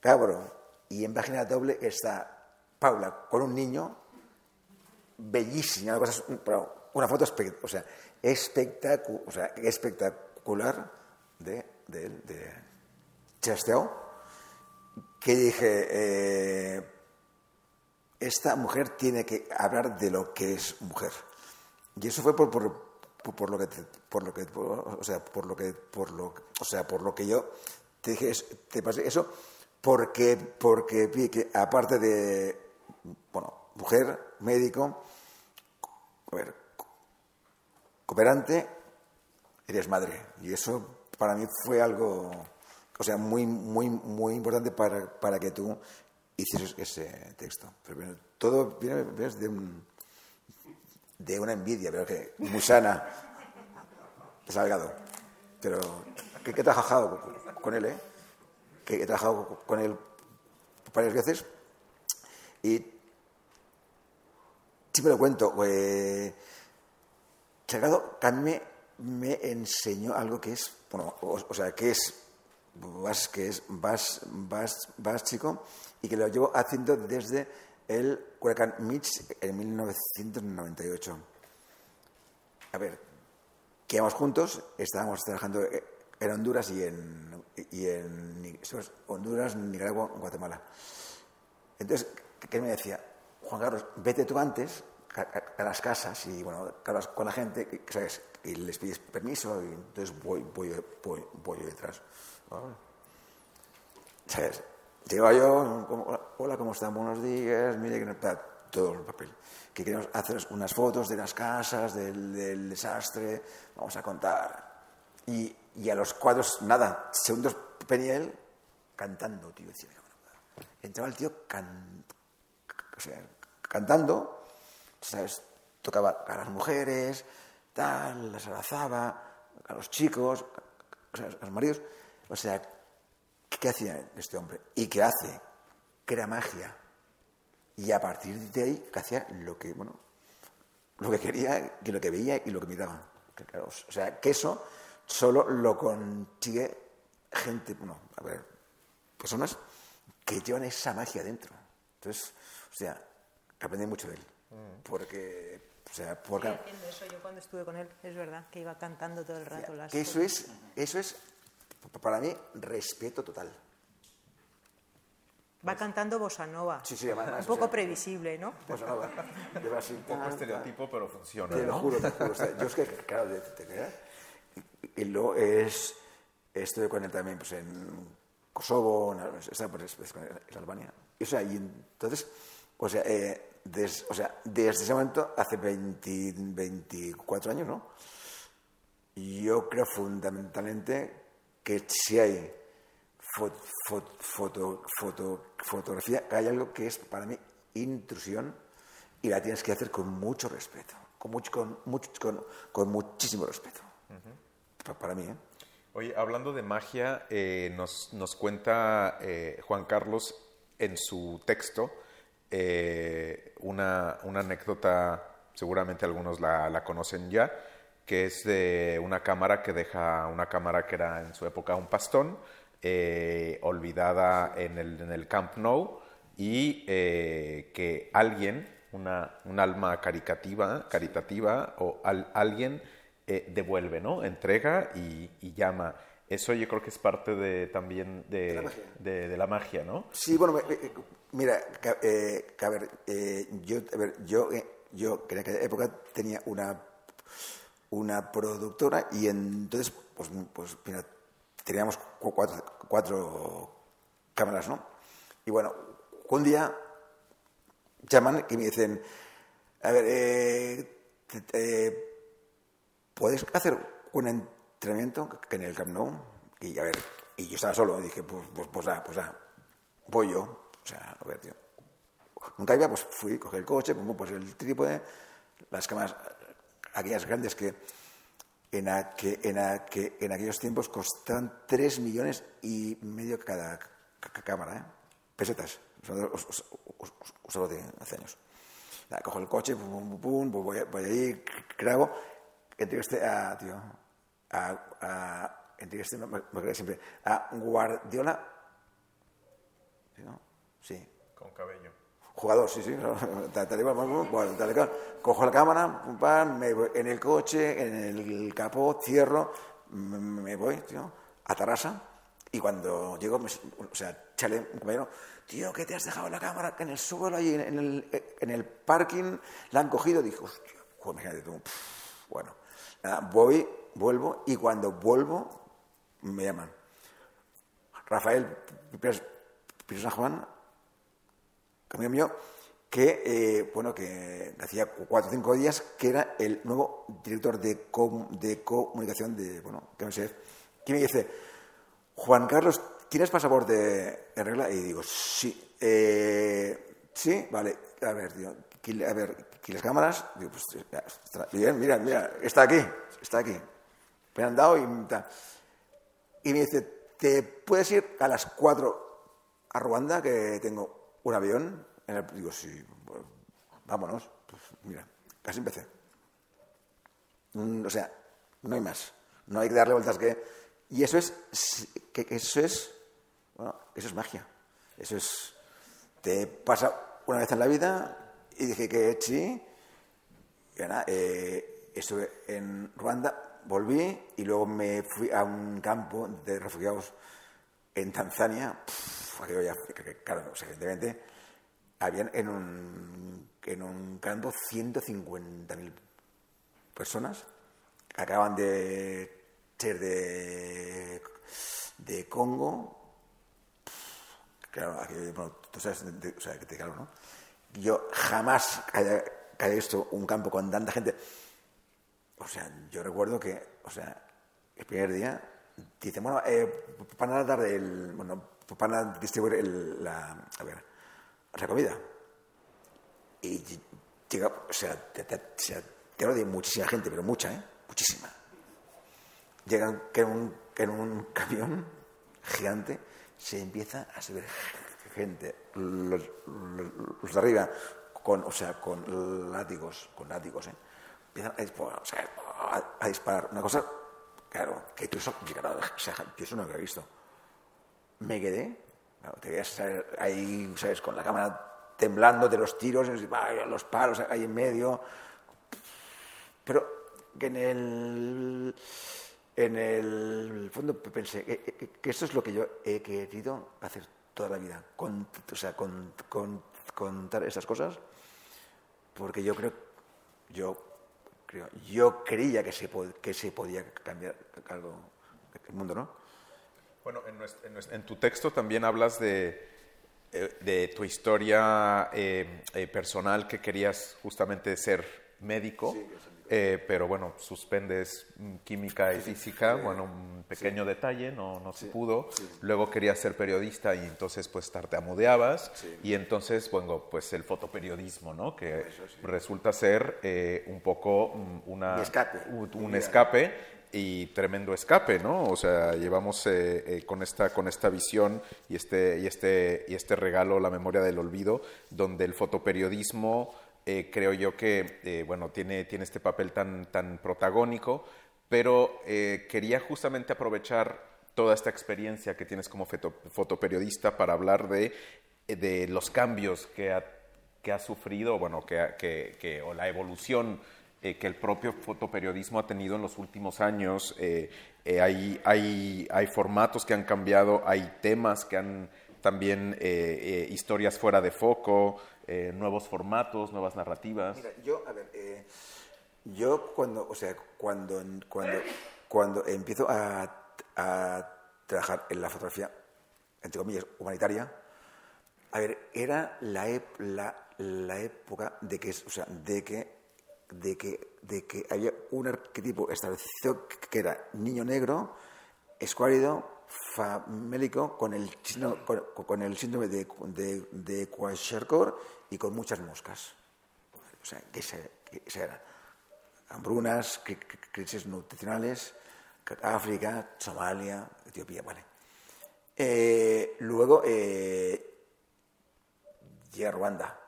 cabro, y en página doble está Paula con un niño, bellísima, una, cosa- una foto espect- o sea, espectacu- o sea, espectacular de, de, de Chastel, que dije, eh, esta mujer tiene que hablar de lo que es mujer. Y eso fue por, por, por- lo que por lo que o sea, por lo que por lo o sea, por lo que yo te dije te pasé eso porque porque vi que aparte de bueno, mujer, médico, a ver, cooperante, eres madre. Y eso para mí fue algo, o sea, muy, muy, muy importante para, para que tú hicieses ese texto. Pero todo viene de, un- de una envidia, pero que muy sana, de Salgado. Pero que, que he trabajado con, él, ¿eh? Que he trabajado con él varias veces y siempre lo cuento. eh, Salgado a mí me, enseñó algo que es, bueno, o, sea, que es, vas, que es vas, vas, básico y que lo llevo haciendo desde el Huracán Mitch en 1998. A ver, que íbamos juntos, estábamos trabajando en Honduras y en, y en Honduras, Nicaragua, Guatemala. Entonces, ¿qué me decía? Juan Carlos, vete tú antes a, las casas y, bueno, con la gente, ¿sabes? Y les pides permiso y entonces voy, voy, voy, voy detrás. Ah. ¿Sabes? Llego yo, hola, ¿cómo están? Buenos días, mire que no está todo el papel. Que queremos hacer unas fotos de las casas, del, del desastre, vamos a contar. Y, y a los cuadros, nada, segundos él cantando, tío. Entraba el tío can- o sea, cantando, Tocaba a las mujeres, tal, las abrazaba, a los chicos, a los maridos. O sea, ¿qué hacía este hombre? ¿Y qué hace? Era magia. Y a partir de ahí, que hacía lo que, bueno, lo que quería, y lo que veía y lo que miraba. O sea, que eso solo lo consigue gente, bueno, a ver, personas que llevan esa magia dentro. Entonces, o sea, aprendí mucho de él. Porque, o sea, porque, Sigue haciendo eso yo cuando estuve con él, es verdad, que iba cantando todo el rato las que eso es, eso es, para mí, respeto total. Va cantando bossa nova. Sí, sí, además, Un o poco sea, previsible, ¿no? Pues nada, lleva así, Un poco estereotipo, pero funciona. Te lo ¿no? juro, te lo juro. O sea, yo es que, claro, te, te creas. Y, y luego es, estuve con él también pues, en Kosovo, en, pues, pues, en Albania. Y, o sea, y entonces, o sea, eh, des- o sea, desde ese momento, hace 20, 24 años, ¿no? Yo creo fundamentalmente que si hay fo- fo- foto, foto- fotografía, hay algo que es para mí intrusión y la tienes que hacer con mucho respeto, con, mucho, con, mucho- con, con muchísimo respeto. Pa- Para mí, ¿eh? Oye, hablando de magia, eh, nos, nos cuenta eh, Juan Carlos en su texto eh, una, una anécdota, seguramente algunos la, conocen ya, que es de una cámara que deja, una cámara que era en su época un pastón, eh, olvidada en el, en el Camp Nou, y eh, que alguien, una, un alma caritativa, o al- alguien devuelve, ¿no? Entrega y llama. Eso yo creo que es parte de, también de, la magia. de- de la magia, ¿no? Sí, bueno, me- eh, mira, eh, a ver, eh, yo, a ver, yo, eh, yo en aquella época tenía una, una productora y entonces, pues, pues mira, teníamos cu- cuatro, cuatro cámaras, ¿no? Y bueno, un día llaman y me dicen, a ver, eh, te- te- ¿puedes hacer un entrenamiento que en el Camp Nou? Y a ver, y yo estaba solo, y dije, pues, pues, pues, ah, pues ah, voy yo. O sea, a ver, tío. Nunca iba, pues fui, cogí el coche, pum, pues el trípode, las cámaras, aquellas grandes que en, aque- en, aque- en aquellos tiempos costaban 3 millones y medio cada ca- ca- cámara, ¿eh? Pesetas. Os- os- os- os- de hace años. Cojo el coche, pum, pum, pum, pues voy, voy ahí, grabo, entrevisté a, tío, a, a, en Trieste, me me acuerdo siempre, a Guardiola, ¿sí, no? Sí, Con cabello. Jugador, sí, sí. tal- bueno, tal cual. Cojo la cámara, pum, pam, me voy en el coche, en el capó, cierro, me, me voy, tío, a Tarrasa. Y cuando llego, me- o sea, chale, un compañero, tío, que te has dejado la cámara en el suelo, ahí en, el, en el parking, la han cogido. Dijo, hostia, joder, imagínate tú. pff, Bueno, nada, voy, vuelvo, y cuando vuelvo, me llaman. Rafael Pires San Juan, mío, que, eh, bueno, que hacía cuatro o cinco días que era el nuevo director de, com- de comunicación de, bueno, que no sé, que me dice, Juan Carlos, ¿tienes pasaporte en regla? Y digo, sí. Eh, sí, vale, a ver, tío, ¿qui- a ver, ¿y las cámaras? Digo, pues, mira, mira, está aquí, está aquí. Me han dado y. Y me dice, ¿te puedes ir a las 4 a Ruanda, que tengo un avión? En digo, sí, bueno, vámonos. Pues mira, casi empecé. O sea, no hay más. No hay que darle vueltas que... Y eso es... Que eso es... Bueno, eso es magia. Eso es... Te pasa una vez en la vida y dije que sí. Y nada, eh, estuve en Ruanda, volví y luego me fui a un campo de refugiados en Tanzania. Pff, claro, evidentemente, habían en un, en un campo 150.000 personas. Acaban de ser de, de Congo. Claro, aquello, bueno, tú sabes, o sea, que te claro, ¿no? Yo jamás haya, haya visto un campo con tanta gente. O sea, yo recuerdo que, o sea, el primer día, dice, bueno, eh, para tarde, el, bueno, para distribuir el, la, a ver, la comida. Y llega, o sea, te, te, hablo de muchísima gente, pero mucha, ¿eh? Muchísima. Llegan que en un, camión gigante se empieza a subir gente, los- los de arriba, con, o sea, con látigos, con látigos, ¿eh? Empiezan a disparar, o sea, a, a disparar. Una cosa, claro, que tú eso, claro, o sea, yo eso no lo había visto. Me quedé, claro, te quedas ahí, ¿sabes? Con la cámara temblando de los tiros, los palos ahí en medio. Pero que en el, en el fondo pensé que, que- que esto es lo que yo he querido hacer toda la vida, con, o sea, con, con- contar estas cosas, porque yo creo, yo creo, yo creía que se, que se podía cambiar algo el mundo, ¿no? Bueno, en, tu texto también hablas de, eh, de tu historia eh, eh, personal que querías justamente ser médico, eh, pero bueno, suspendes mm, química y física, bueno, un pequeño detalle, no, no se pudo. Luego querías ser periodista y entonces pues tartamudeabas y entonces, bueno, pues el fotoperiodismo, ¿no? Que resulta ser eh, un poco mm, una, Mi escape. un- un escape y tremendo escape, ¿no? O sea, llevamos eh, eh, con esta con esta visión y este y este y este regalo la memoria del olvido, donde el fotoperiodismo eh, creo yo que eh, bueno tiene tiene este papel tan tan protagónico, pero eh, quería justamente aprovechar toda esta experiencia que tienes como foto- fotoperiodista para hablar de de los cambios que ha que ha sufrido, bueno, que, que, o la evolución eh, que el propio fotoperiodismo ha tenido en los últimos años. Eh, eh, hay, hay, hay formatos que han cambiado, hay temas que han también, eh, eh, historias fuera de foco, eh, nuevos formatos, nuevas narrativas. Mira, yo, a ver, eh, yo cuando, o sea, cuando, cuando, cuando empiezo a, trabajar en la fotografía, entre comillas, humanitaria, a ver, era la, la, época de que, o sea, de que, de que, de que había un arquetipo establecido que era niño negro, escuálido, famélico, con el, signo- con, el síndrome de, de, de y con muchas moscas. O sea, que era. Hambrunas, cri- cri- crisis nutricionales, África, Somalia, Etiopía, vale. Eh, luego eh, llega Ruanda.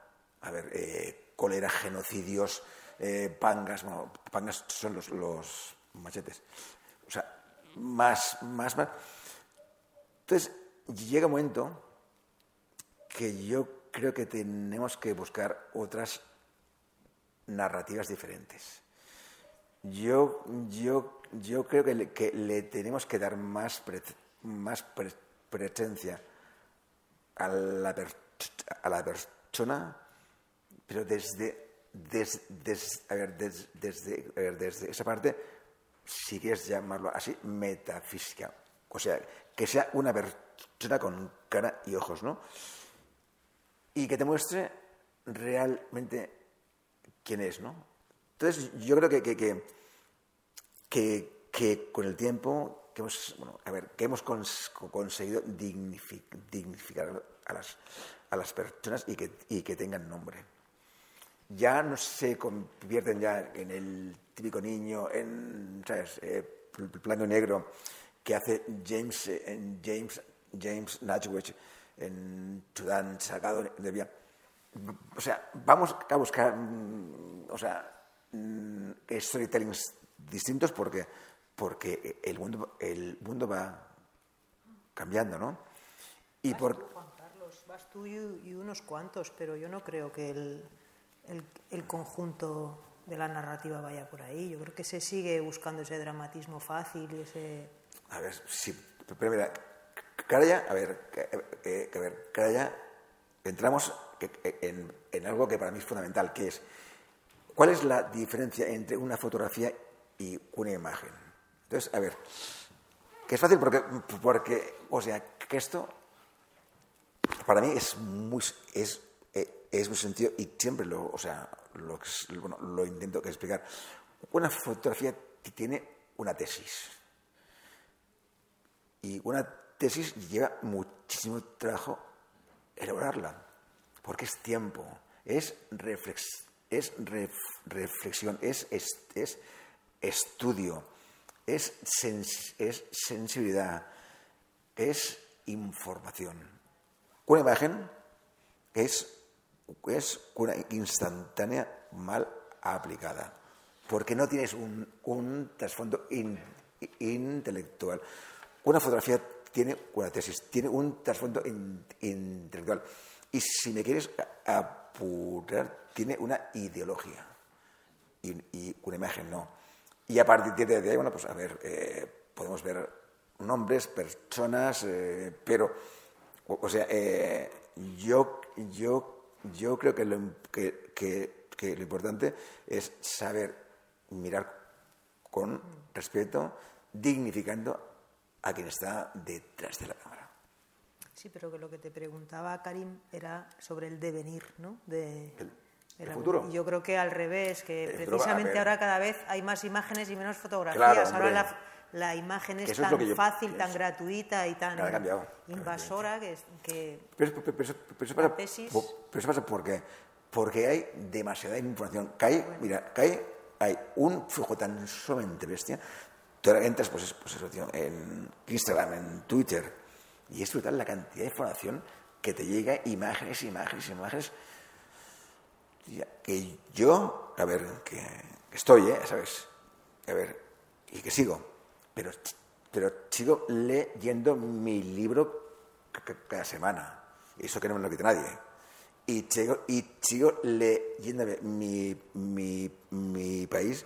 A ver, eh, cólera, genocidios, eh, pangas, bueno, pangas son los, los machetes. O sea, más, más, más. Entonces, llega un momento que yo creo que tenemos que buscar otras narrativas diferentes. Yo, yo, yo creo que le, tenemos que dar más, presencia a la, persona, pero desde, desde, desde esa parte, si quieres llamarlo así, metafísica. O sea, que sea una persona con cara y ojos, ¿no? Y que te muestre realmente quién es, ¿no? Entonces, yo creo que, que, que, con el tiempo que hemos, bueno, a ver, que hemos conseguido dignificar a las, a las personas y que, y que tengan nombre. Ya no se convierten ya en el típico niño, en, ¿sabes?, eh, plano negro que hace James, en James, James Natchwich en Sudán, sacado de vía. O sea, vamos a buscar, mm, o sea, mm, storytellings distintos porque, porque el, mundo, el mundo va cambiando, ¿no? Y por... Tú, Juan Carlos, vas tú y, unos cuantos, pero yo no creo que el, el, el conjunto de la narrativa vaya por ahí. Yo creo que se sigue buscando ese dramatismo fácil y ese... A ver, sí, pero Caraya, a ver, a ver, Caraya, entramos en, algo que para mí es fundamental, que es, ¿cuál es la diferencia entre una fotografía y una imagen? Entonces, a ver, que es fácil porque, porque o sea, que esto para mí es muy, es, es muy sencillo y siempre lo, o sea, lo, bueno, lo intento explicar. Una fotografía tiene una tesis. Y una tesis lleva muchísimo trabajo elaborarla, porque es tiempo, es, reflexión, es, es, estudio, es, sensibilidad, es información. Una imagen es una instantánea mal aplicada, porque no tienes un, trasfondo intelectual. Una fotografía tiene una tesis, tiene un trasfondo intelectual. Y si me quieres apurar, tiene una ideología y, una imagen no. Y a partir de ahí, bueno, pues a ver, eh, podemos ver nombres, personas, eh, pero, o, sea, eh, yo, yo yo creo que lo, que, lo importante es saber mirar con respeto, dignificando a quien está detrás de la cámara. Sí, pero que lo que te preguntaba Karim era sobre el devenir, ¿no? De, el, futuro. Yo creo que al revés, que precisamente ahora cada vez hay más imágenes y menos fotografías. ahora la, la imagen es tan fácil, tan gratuita y tan invasora que... que pero, eso pasa, pero, pasa porque, porque hay demasiada información. hay, mira, hay, hay un flujo tan sumamente bestia. Tú entras pues, pues eso, tío, en Instagram, en Twitter, y es brutal la cantidad de información que te llega, imágenes, imágenes, imágenes. Que yo, a ver, que, estoy, ¿eh? ¿sabes? A ver, y que sigo pero, pero sigo leyendo mi libro cada semana. Eso que no me lo quita nadie. Y sigo, y sigo leyendo mi, mi, mi país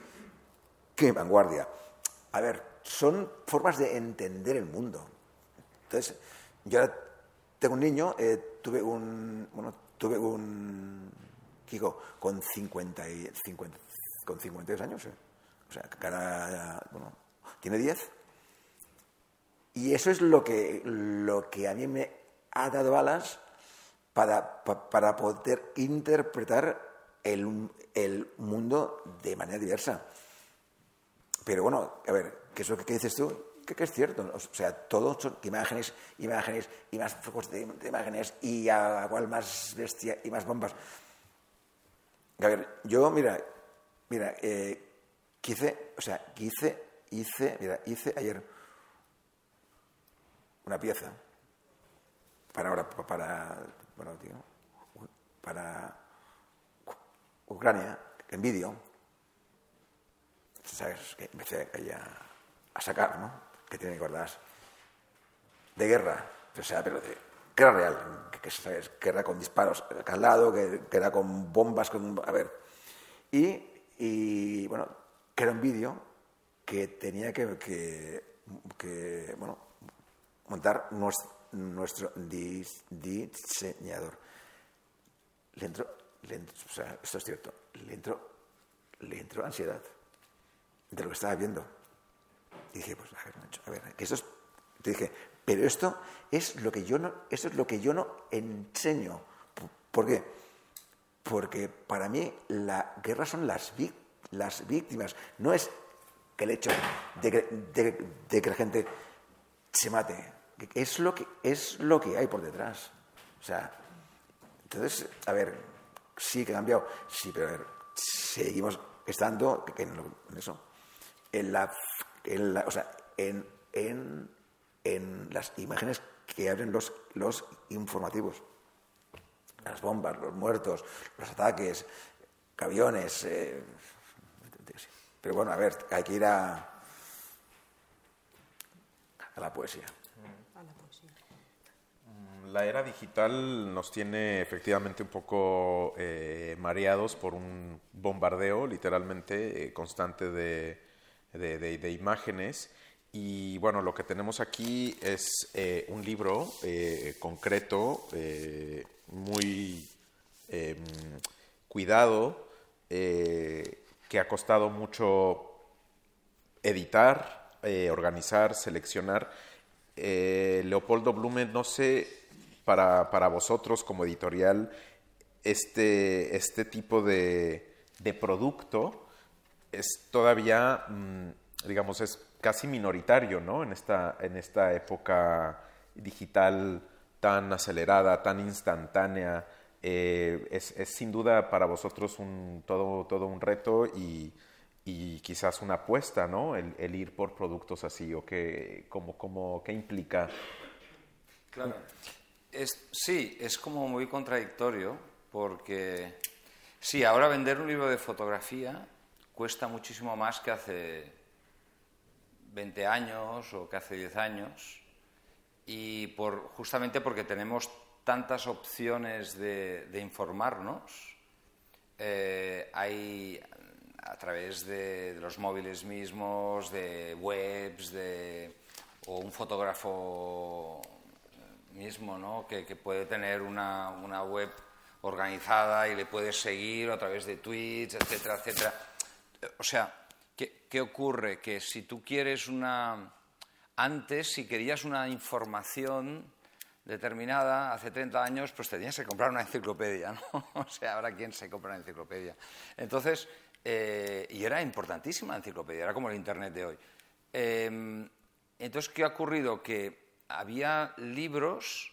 que vanguardia. A ver, son formas de entender el mundo. Entonces, yo ahora tengo un niño, eh, tuve un, bueno, tuve un Kiko con 50, y, 50 con 52 años, eh. o sea, cada, bueno, tiene 10. Y eso es lo que, lo que a mí me ha dado alas para, para poder interpretar el, el, mundo de manera diversa. Pero bueno, a ver, ¿qué es lo que dices tú? Que, es cierto. O sea, todos son imágenes, imágenes y más focos de, imágenes y a cual más bestia y más bombas. A ver, yo, mira, mira, eh, quise, o sea, quise hice, mira, hice ayer una pieza para para, bueno, tío, para Ucrania en vídeo. ¿Sabes? Que empecé a, sacar, ¿no? que tienen guardadas de guerra, o sea, pero de guerra real, que, que, guerra con disparos al lado, que, que, era con bombas, con, a ver. Y, y bueno, que era un vídeo que tenía que, que, bueno, montar nuestro, nuestro diseñador. Le entró, le entró, o sea, esto es cierto, le entró, le entró ansiedad de lo que estaba viendo. Y dije, pues a ver, a ver, que esto es, te dije, pero esto es lo que yo no, esto es lo que yo no enseño. ¿Por qué? Porque para mí la guerra son las, las víctimas, no es el hecho de que, de, que la gente se mate. Es lo, que, es lo que hay por detrás. O sea, entonces, a ver, sí que ha cambiado, sí, pero a ver, seguimos estando en, eso. En la, en la, o sea, en, en en las imágenes que abren los, los informativos. Las bombas, los muertos, los ataques, aviones. Eh, pero bueno, a ver, hay que ir a, a la poesía. La era digital nos tiene efectivamente un poco eh, mareados por un bombardeo literalmente eh, constante de, de, imágenes y bueno, lo que tenemos aquí es eh, un libro eh, concreto, eh, muy em, cuidado, que ha costado mucho editar, organizar, seleccionar. Leopoldo Blume, no sé, para, para, vosotros como editorial, este, este tipo de producto es todavía, mm, digamos, es casi minoritario, ¿no? En esta, en esta época digital tan acelerada, tan instantánea. Eh, es, sin duda para vosotros un, todo, todo un reto y, quizás una apuesta, ¿no? El, ir por productos así o qué, como, como, qué implica. Claro. Es, sí, es como muy contradictorio porque sí, ahora vender un libro de fotografía cuesta muchísimo más que hace 20 años o que hace 10 años y por, justamente porque tenemos tantas opciones de, informarnos, eh, hay a través de, los móviles mismos, de webs, de, o un fotógrafo mismo, ¿no? que, que puede tener una, una, web organizada y le puedes seguir a través de tweets, etcétera, etcétera. O sea, ¿Qué, ocurre? Que si tú quieres una... Antes, si querías una información determinada hace 30 años, pues tenías que comprar una enciclopedia, ¿no? O sea, ahora quién se compra una enciclopedia. Entonces, eh, y era importantísima la enciclopedia, era como el Internet de hoy. Em, entonces, ¿qué ha ocurrido? Que había libros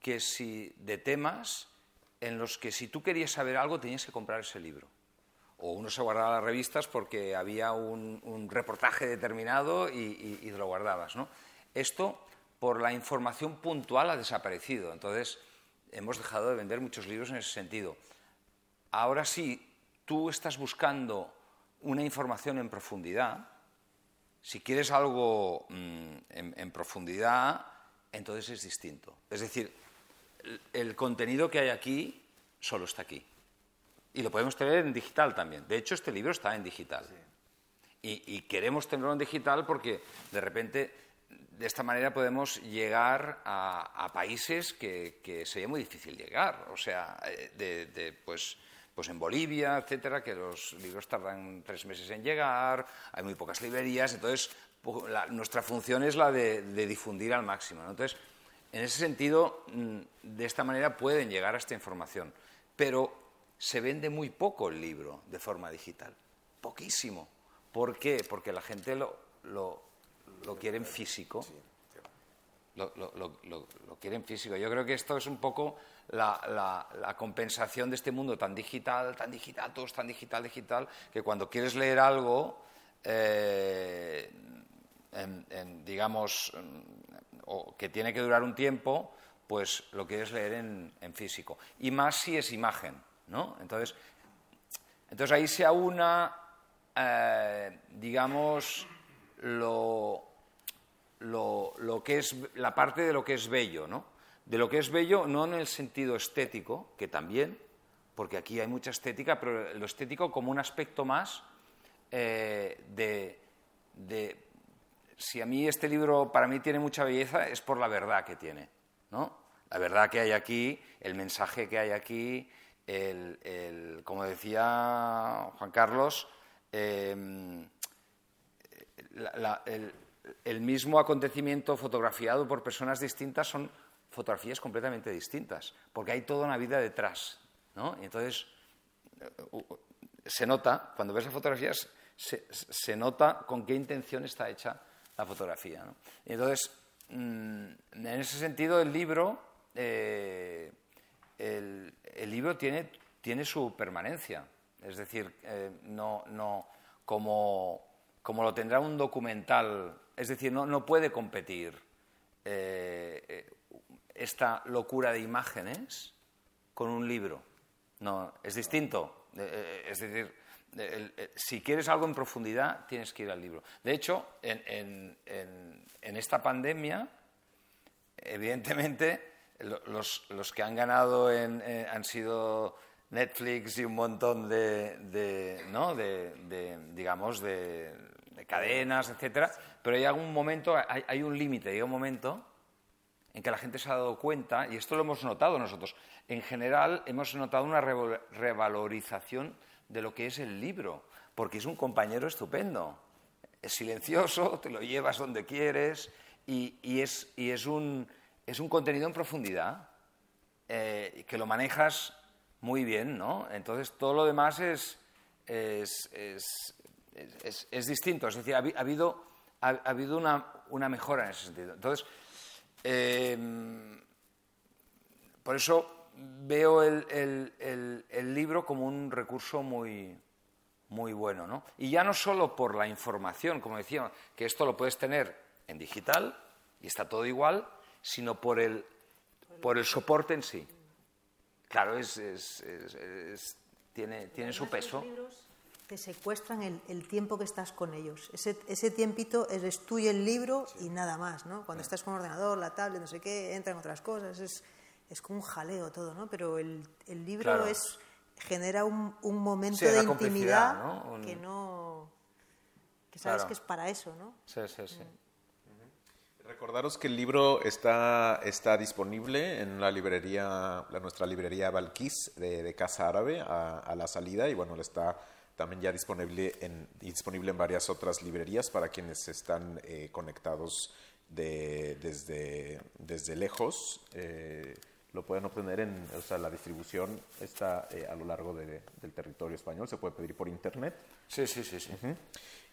que si, de temas en los que si tú querías saber algo tenías que comprar ese libro o uno se guardaba las revistas porque había un, reportaje determinado y, y, lo guardabas. Esto, por la información puntual, ha desaparecido. Entonces, hemos dejado de vender muchos libros en ese sentido. Ahora sí, tú estás buscando una información en profundidad. Si quieres algo mm, en, profundidad, entonces es distinto. Es decir, el contenido que hay aquí solo está aquí. Y lo podemos tener en digital también. De hecho, este libro está en digital. Y, queremos tenerlo en digital porque de repente de esta manera podemos llegar a, países que, sería muy difícil llegar. O sea, eh, de, pues, pues en Bolivia, etcétera, que los libros tardan tres meses en llegar, hay muy pocas librerías, entonces nuestra función es la de, difundir al máximo. Entonces, en ese sentido, mm, de esta manera pueden llegar a esta información. Pero se vende muy poco el libro de forma digital, poquísimo. ¿Por qué? Porque la gente lo, lo, quiere en físico. Lo, lo, quiere en físico. Yo creo que esto es un poco la, la, compensación de este mundo tan digital, tan digital, todo es tan digital, digital, que cuando quieres leer algo, eh, digamos, o que tiene que durar un tiempo, pues lo quieres leer en, en físico. Y más si es imagen. Entonces, entonces ahí se aúna, eh, digamos, lo, lo, lo que es la parte de lo que es bello, ¿no? De lo que es bello no en el sentido estético, que también, porque aquí hay mucha estética, pero lo estético como un aspecto más eh, de, de, Si a mí este libro para mí tiene mucha belleza es por la verdad que tiene, ¿no? La verdad que hay aquí, el mensaje que hay aquí, el, como decía Juan Carlos, eh, la, el, mismo acontecimiento fotografiado por personas distintas son fotografías completamente distintas, porque hay toda una vida detrás. ¿no? Entonces, se nota, cuando ves las fotografías, se, se, nota con qué intención está hecha la fotografía. ¿no? Entonces, mm, en ese sentido, el libro, eh, el, libro tiene, tiene, su permanencia. Es decir, eh, no, no como, como lo tendrá un documental es decir, no, no puede competir eh, eh, esta locura de imágenes con un libro. No, es distinto. Es decir, si quieres algo en profundidad, tienes que ir al libro. De hecho, en, en, en esta pandemia, evidentemente, los, los que han ganado han sido Netflix y un montón de, de, ¿no? de, digamos, de, de cadenas, etcétera, pero hay algún momento, hay, un límite, hay un momento en que la gente se ha dado cuenta, y esto lo hemos notado nosotros, en general hemos notado una revalorización de lo que es el libro, porque es un compañero estupendo, es silencioso, te lo llevas donde quieres y, y, es, y es, un, es, un, contenido en profundidad, eh, que lo manejas muy bien, ¿no? Entonces todo lo demás es, es, es es, distinto. Es decir, ha, ha habido, ha, ha, habido una, una, mejora en ese sentido. Entonces, eh, por eso veo el, el, el, el, libro como un recurso muy, muy bueno. ¿no? Y ya no solo por la información, como decía, que esto lo puedes tener en digital y está todo igual, sino por el, por el soporte en sí. Claro, es, es, es tiene, tiene su peso. Te secuestran el, el, tiempo que estás con ellos. Ese, ese, tiempito eres tú y el libro sí. y nada más, ¿no? Cuando sí. estás con el ordenador, la tablet, no sé qué, entran otras cosas, es, es como un jaleo todo, ¿no? Pero el, el libro claro. es genera un, un momento sí, de intimidad ¿no? Un... que no... que sabes claro. que es para eso, ¿no? Sí, sí, sí. Mm. Recordaros que el libro está, está disponible en la librería, la, nuestra librería Valquís de, de Casa Árabe a, a, la salida y bueno, está también ya disponible en, disponible en varias otras librerías para quienes están eh, conectados de, desde, desde lejos. Eh, lo pueden obtener en, o sea, la distribución está eh, a lo largo de, del territorio español, se puede pedir por internet. Sí, sí, sí. sí. Uh -huh.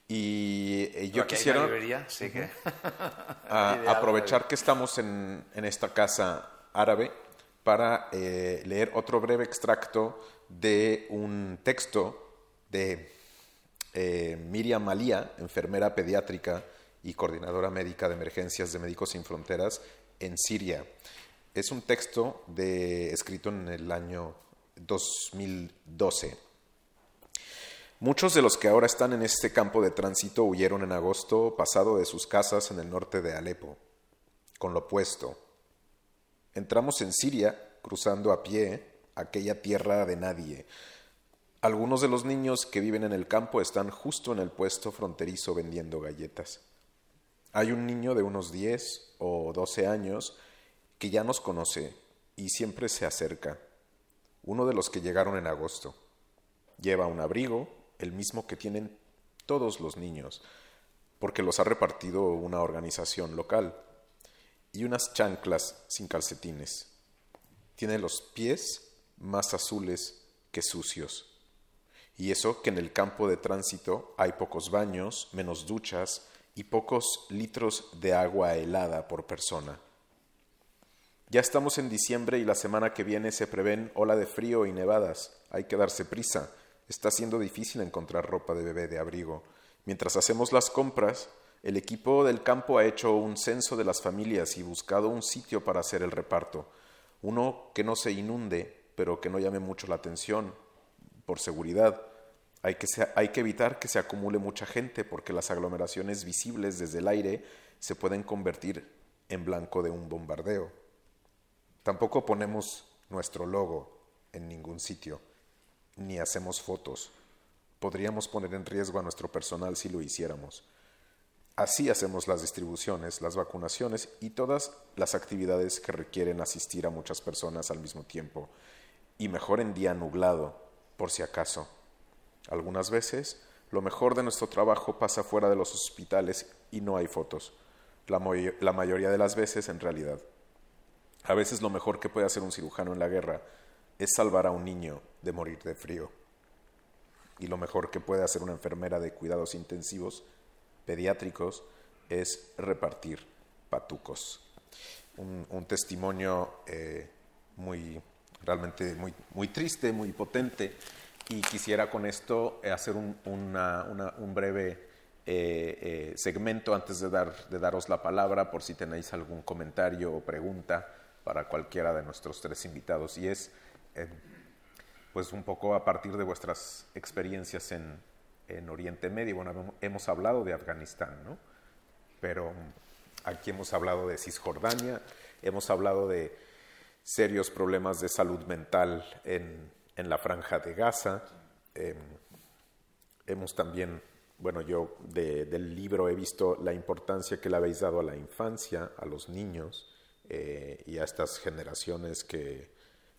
Y yo Aquí quisiera librería, sí que... a, aprovechar que estamos en, en, esta casa árabe para leer otro breve extracto de un texto de eh, Miriam Malía, enfermera pediátrica y coordinadora médica de emergencias de Médicos Sin Fronteras en Siria. Es un texto de, escrito en el año 2012. Muchos de los que ahora están en este campo de tránsito huyeron en agosto pasado de sus casas en el norte de Alepo, con lo opuesto. Entramos en Siria cruzando a pie aquella tierra de nadie, algunos de los niños que viven en el campo están justo en el puesto fronterizo vendiendo galletas. Hay un niño de unos 10 o 12 años que ya nos conoce y siempre se acerca. Uno de los que llegaron en agosto. Lleva un abrigo, el mismo que tienen todos los niños, porque los ha repartido una organización local, y unas chanclas sin calcetines. Tiene los pies más azules que sucios. Y eso que en el campo de tránsito hay pocos baños, menos duchas y pocos litros de agua helada por persona. Ya estamos en diciembre y la semana que viene se prevén ola de frío y nevadas. Hay que darse prisa. Está siendo difícil encontrar ropa de bebé de abrigo. Mientras hacemos las compras, el equipo del campo ha hecho un censo de las familias y buscado un sitio para hacer el reparto. Uno que no se inunde, pero que no llame mucho la atención, por seguridad. Hay que, hay que evitar que se acumule mucha gente porque las aglomeraciones visibles desde el aire se pueden convertir en blanco de un bombardeo. Tampoco ponemos nuestro logo en ningún sitio, ni hacemos fotos. Podríamos poner en riesgo a nuestro personal si lo hiciéramos. Así hacemos las distribuciones, las vacunaciones y todas las actividades que requieren asistir a muchas personas al mismo tiempo, y mejor en día nublado, por si acaso. Algunas veces, lo mejor de nuestro trabajo pasa fuera de los hospitales y no hay fotos. La, mayoría de las veces, en realidad. A veces lo mejor que puede hacer un cirujano en la guerra es salvar a un niño de morir de frío. Y lo mejor que puede hacer una enfermera de cuidados intensivos pediátricos es repartir patucos. Un, testimonio eh, muy, realmente muy, muy triste, muy potente. Y quisiera con esto hacer un, un breve eh, eh, segmento antes de, dar, de daros la palabra por si tenéis algún comentario o pregunta para cualquiera de nuestros tres invitados. Y es, eh, pues, un poco a partir de vuestras experiencias en, en Oriente Medio. Bueno, hemos hablado de Afganistán, ¿no? Pero aquí hemos hablado de Cisjordania, hemos hablado de serios problemas de salud mental en, en la franja de Gaza. Em, hemos también bueno, yo del libro he visto la importancia que le habéis dado a la infancia, a los niños eh, y a estas generaciones que,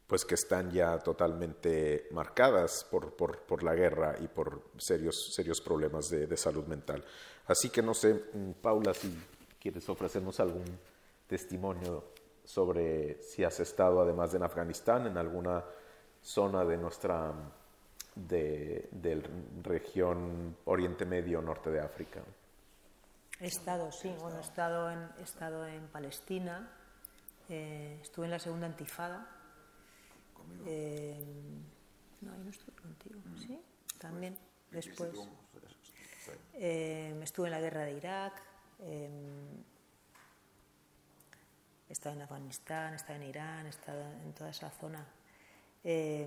pues, que están ya totalmente marcadas por, por, por la guerra y por serios, serios problemas de, de, salud mental. Así que no sé, mm, Paula, si quieres ofrecernos algún testimonio sobre si has estado, además de en Afganistán, en alguna zona de nuestra de, de región Oriente Medio, norte de África. He estado, sí, bueno, he estado en, he estado en Palestina, eh, estuve en la segunda antifada. Eh, no, ahí no estuve contigo, mm. ¿sí? También, después. Eh, estuve en la guerra de Irak, eh, he estado en Afganistán, he estado en Irán, he estado en toda esa zona. Eh,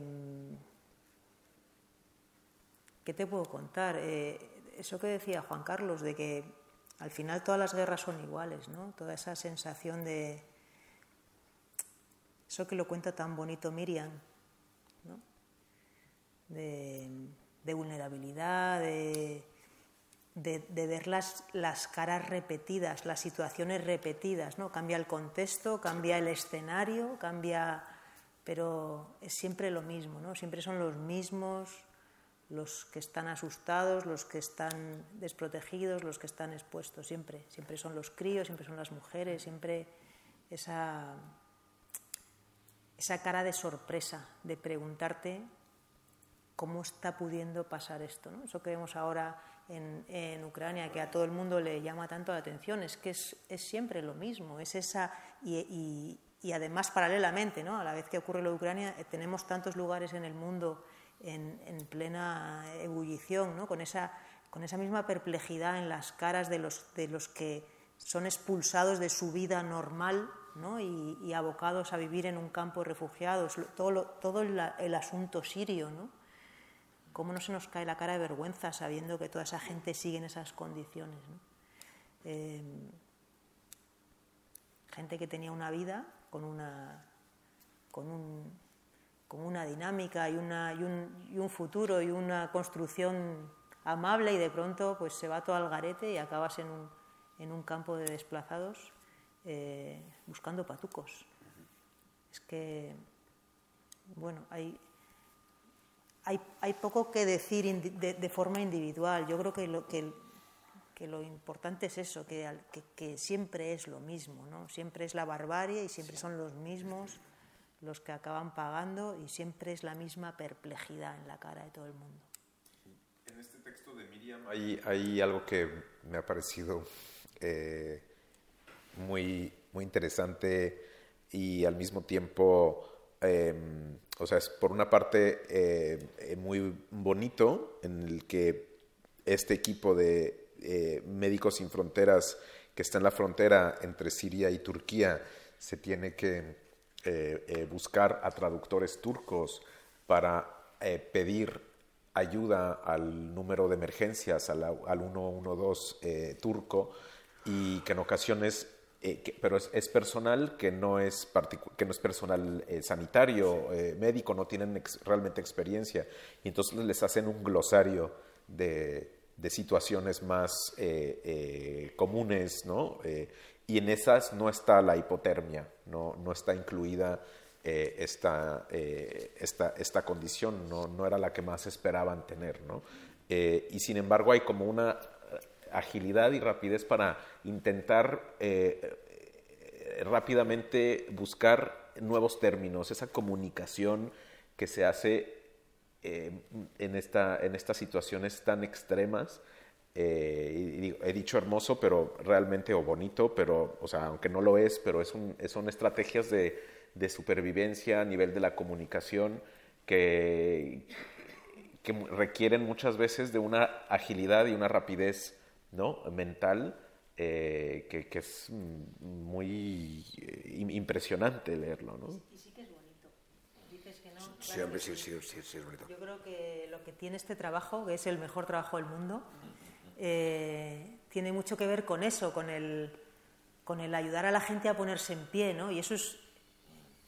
¿Qué te puedo contar? Eh, eso que decía Juan Carlos, de que al final todas las guerras son iguales, ¿no? Toda esa sensación de... Eso que lo cuenta tan bonito Miriam, ¿no? De, vulnerabilidad, de, ver las, las, caras repetidas, las situaciones repetidas, ¿no? Cambia el contexto, cambia el escenario, cambia... Pero es siempre lo mismo, ¿no? Siempre son los mismos los que están asustados, los que están desprotegidos, los que están expuestos, siempre. Siempre son los críos, siempre son las mujeres, siempre esa, esa cara de sorpresa, de preguntarte cómo está pudiendo pasar esto. ¿no? Eso que vemos ahora en, en, Ucrania, que a todo el mundo le llama tanto la atención, es que es, siempre lo mismo, es esa... Y, además, paralelamente, ¿no? a la vez que ocurre lo de Ucrania, eh, tenemos tantos lugares en el mundo en, plena ebullición, ¿no? con, esa, con esa misma perplejidad en las caras de los, de los que son expulsados de su vida normal y, abocados a vivir en un campo refugiados, todo, todo el, asunto sirio. ¿no? ¿Cómo no se nos cae la cara de vergüenza sabiendo que toda esa gente sigue en esas condiciones? Eh, gente que tenía una vida con, una, con un con una dinámica y, una, y, un, y, un, futuro y una construcción amable y de pronto pues se va todo al garete y acabas en un, en un campo de desplazados eh, buscando patucos. Es que, bueno, hay, hay, hay poco que decir de, de, forma individual. Yo creo que lo, que, que lo importante es eso, que, que, que, siempre es lo mismo, ¿no? Siempre es la barbarie y siempre son los mismos los que acaban pagando y siempre es la misma perplejidad en la cara de todo el mundo. En este texto de Miriam hay, hay algo que me ha parecido eh, muy, muy interesante y al mismo tiempo, eh, o sea, es por una parte eh, muy bonito en el que este equipo de Médicos Sin Fronteras que está en la frontera entre Siria y Turquía se tiene que eh, eh, buscar a traductores turcos para eh, pedir ayuda al número de emergencias, al, al 112 eh, turco, y que en ocasiones, eh, que- pero es, es personal que no es, que no es personal eh, sanitario, eh, médico, no tienen ex- realmente experiencia, y entonces les hacen un glosario de, de situaciones más eh, eh, comunes, ¿no? Eh, y en esas no está la hipotermia, no, no está incluida esta, esta, esta condición, no, no era la que más esperaban tener, ¿no? Y sin embargo hay como una agilidad y rapidez para intentar eh, eh, rápidamente buscar nuevos términos, esa comunicación que se hace eh, en, esta, en estas situaciones tan extremas. he dicho hermoso, pero realmente, o bonito, pero, o sea, aunque no lo es, pero es son estrategias de, supervivencia a nivel de la comunicación que, requieren muchas veces de una agilidad y una rapidez ¿no? mental eh, que, que es muy eh, im- impresionante leerlo. ¿no? Y sí que es bonito. Dices que no. Sí, claro hombre, que sí, sí, sí, sí, es bonito. Yo creo que lo que tiene este trabajo, que es el mejor trabajo del mundo, eh, tiene mucho que ver con eso, con el, con el ayudar a la gente a ponerse en pie, ¿no? Y eso es,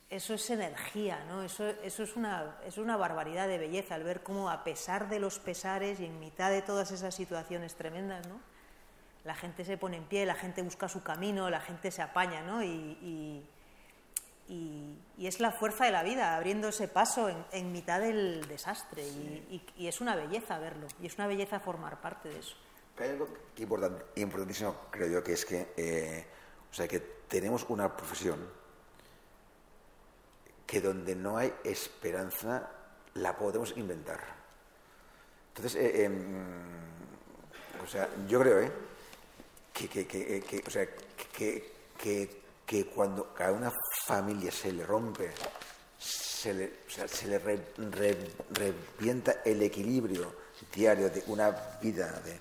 eso es energía, ¿no? Eso, eso es, una, es una barbaridad de belleza, al ver cómo a pesar de los pesares y en mitad de todas esas situaciones tremendas, ¿no? La gente se pone en pie, la gente busca su camino, la gente se apaña, ¿no? Y, y- y- y es la fuerza de la vida, abriendo ese paso en, en mitad del desastre. Y, y- es una belleza verlo, y es una belleza formar parte de eso. Hay algo que importan- importantísimo, creo yo, que es que, eh, o sea, que tenemos una profesión que donde no hay esperanza la podemos inventar. Entonces, eh, em, o sea, yo creo, ¿eh? Que, que, que, eh, que- o sea, que, que, que cuando a una familia se le rompe, se le, o sea, se le re- re- revienta el equilibrio diario de una vida de,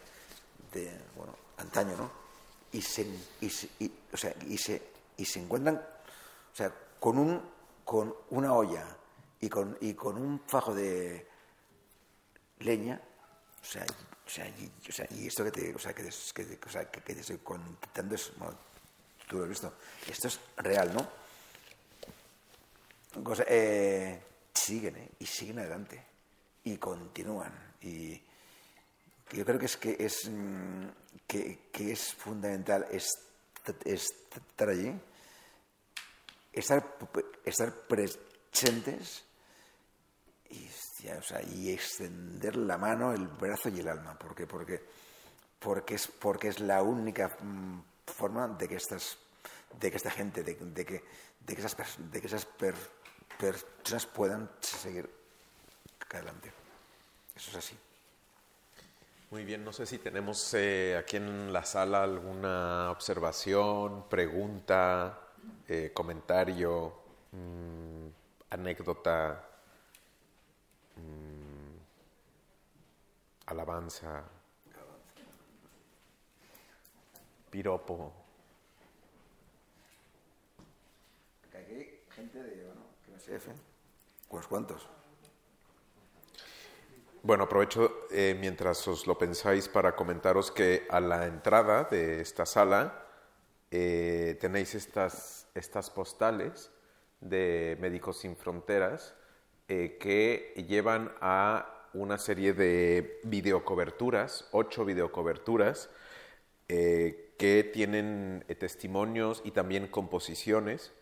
de, bueno, antaño, ¿no? Y se, y se, y- o sea, y se, y se encuentran, o sea, con, un, con una olla y con, y con un fajo de leña, o sea, o sea, y, esto que te, o sea, que, que o sea, que, te estoy contando es, bueno, tú lo has visto, esto es real, ¿no? Eh, siguen, ¿eh? Y siguen adelante. Y continúan. Y yo creo que es que es, mm, que, que es fundamental est- estar allí, estar, estar presentes y, hostia, o sea, y extender la mano, el brazo y el alma. porque Porque, porque, es, porque es la única mm, forma de que estas de que esta gente, de, de que, de que esas, de que esas per- personas puedan seguir adelante. Eso es así. Muy bien, no sé si tenemos eh, aquí en la sala alguna observación, pregunta, eh, comentario, mm, anécdota, mm, alabanza, piropo. Aquí hay gente de, bueno, que no sé, F. Unos cuantos. Bueno, aprovecho eh, mientras os lo pensáis para comentaros que a la entrada de esta sala eh, tenéis estas, estas postales de Médicos Sin Fronteras eh, que llevan a una serie de videocoberturas, ocho videocoberturas, eh, que tienen eh, testimonios y también composiciones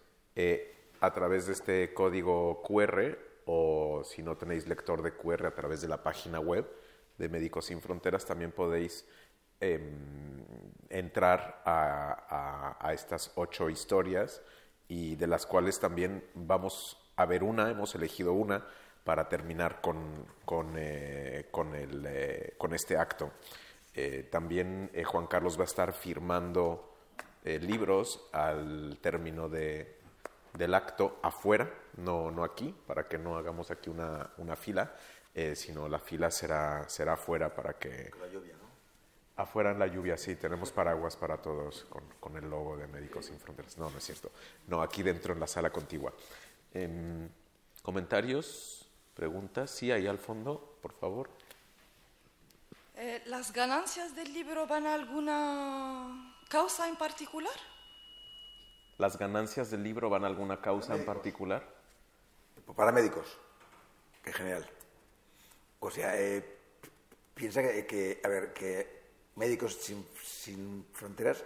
a través de este código QR o si no tenéis lector de QR a través de la página web de Médicos Sin Fronteras también podéis em, entrar a, a- a estas ocho historias y de las cuales también vamos a ver una, hemos elegido una para terminar con, con, eh, con el, eh, con este acto. Eh, también Juan Carlos va a estar firmando eh, libros al término de, del acto afuera, no, no aquí, para que no hagamos aquí una, una fila, sino la fila será, será afuera para que... La lluvia, ¿no? Afuera en la lluvia, sí, tenemos paraguas para todos con, con el logo de Médicos Sin Fronteras. No, no es cierto. No, aquí dentro en la sala contigua. Em, ¿Comentarios? ¿Preguntas? Sí, ahí al fondo, por favor. Eh, ¿Las ganancias del libro van a alguna causa en particular? ¿Las ganancias del libro van a alguna causa en particular? Para médicos, que en general. O sea, eh, piensa que, que, a ver, que Médicos Sin, sin Fronteras,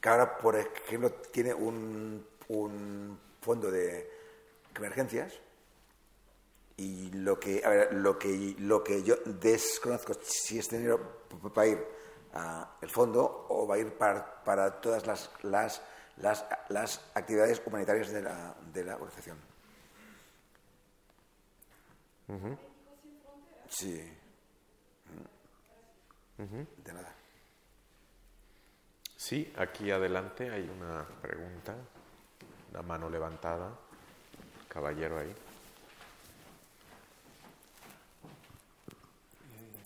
que ahora, por ejemplo, tiene un, un fondo de emergencias y lo que, a ver, lo que, lo que yo desconozco si este dinero va a ir al fondo o va a ir para, para todas las, las, las, las, actividades humanitarias de la, de la organización. Uh -huh. Sí. Uh -huh. De nada. Sí, aquí adelante hay una pregunta, una mano levantada, caballero ahí.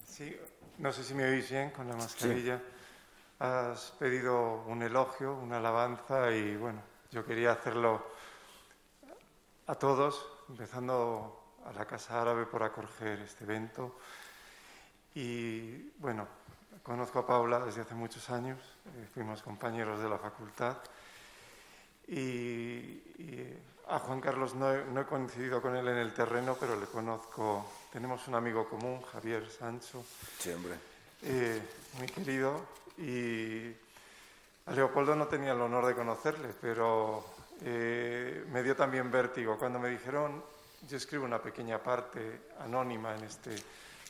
Sí, no sé si me oís bien con la mascarilla. Sí. Has pedido un elogio, una alabanza y bueno, yo quería hacerlo a todos, empezando a la Casa Árabe por acoger este evento. Y bueno, conozco a Paula desde hace muchos años, eh, fuimos compañeros de la facultad. Y, y a Juan Carlos no he, no he, coincidido con él en el terreno, pero le conozco. Tenemos un amigo común, Javier Sancho. Siempre. Eh, muy querido. Y a Leopoldo no tenía el honor de conocerle, pero eh, me dio también vértigo. Cuando me dijeron, yo escribo una pequeña parte anónima en este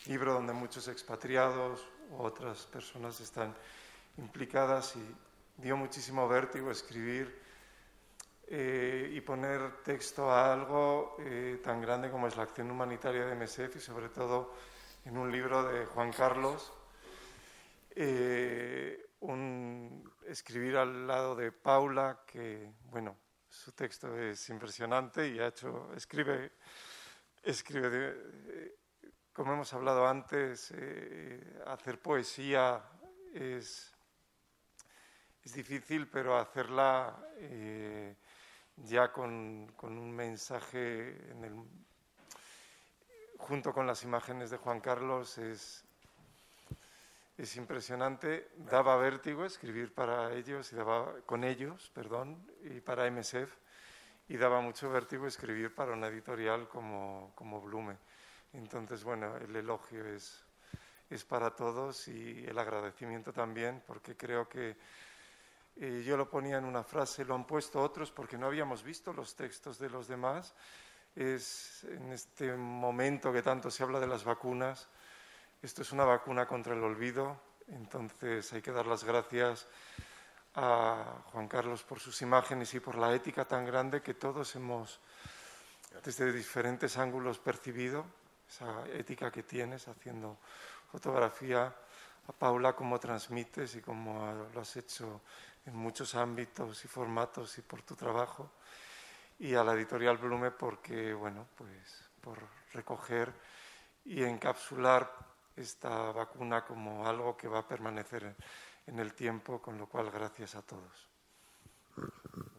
libro donde muchos expatriados u otras personas están implicadas y dio muchísimo vértigo escribir eh, y poner texto a algo eh, tan grande como es la acción humanitaria de MSF y sobre todo en un libro de Juan Carlos, eh, un, escribir al lado de Paula, que bueno, su texto es impresionante y ha hecho, escribe, escribe de, como hemos hablado antes, hacer poesía es, es difícil, pero hacerla eh, ya con, con, un mensaje en el, junto con las imágenes de Juan Carlos es, es impresionante. Daba vértigo escribir para ellos y daba con ellos, perdón, y para MSF y daba mucho vértigo escribir para una editorial como, como Blume. Entonces, bueno, el elogio es, es para todos y el agradecimiento también, porque creo que eh, yo lo ponía en una frase, lo han puesto otros porque no habíamos visto los textos de los demás. Es en este momento que tanto se habla de las vacunas, esto es una vacuna contra el olvido, entonces hay que dar las gracias a Juan Carlos por sus imágenes y por la ética tan grande que todos hemos desde diferentes ángulos percibido, esa ética que tienes haciendo fotografía, a Paula cómo transmites y cómo lo has hecho en muchos ámbitos y formatos y por tu trabajo, y a la editorial Blume porque, bueno, pues por recoger y encapsular esta vacuna como algo que va a permanecer en el tiempo, con lo cual gracias a todos.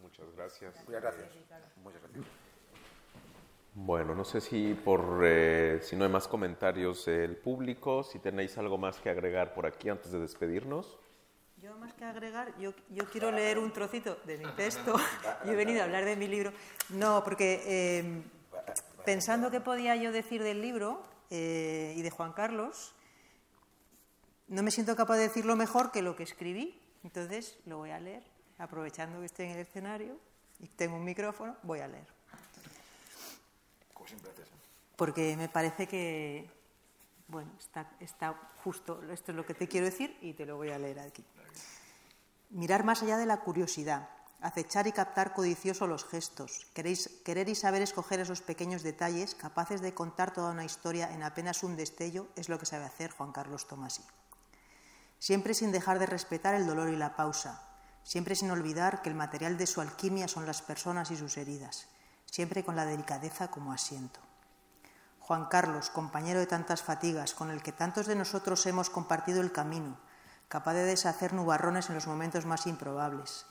Muchas gracias. Muchas gracias. Muchas gracias. Bueno, no sé si por eh, si no hay más comentarios del público, si tenéis algo más que agregar por aquí antes de despedirnos. Yo más que agregar, yo, yo quiero leer un trocito de mi texto. yo he venido a hablar de mi libro. No, porque eh, pensando qué podía yo decir del libro eh, y de Juan Carlos, no me siento capaz de decirlo mejor que lo que escribí. Entonces lo voy a leer, aprovechando que estoy en el escenario y tengo un micrófono, voy a leer. Porque me parece que, bueno, está, está, justo, esto es lo que te quiero decir y te lo voy a leer aquí. Mirar más allá de la curiosidad, acechar y captar codicioso los gestos, querer y saber escoger esos pequeños detalles capaces de contar toda una historia en apenas un destello es lo que sabe hacer Juan Carlos Tomasi. Siempre sin dejar de respetar el dolor y la pausa, siempre sin olvidar que el material de su alquimia son las personas y sus heridas, siempre con la delicadeza como asiento. Juan Carlos, compañero de tantas fatigas, con el que tantos de nosotros hemos compartido el camino, capaz de deshacer nubarrones en los momentos más improbables,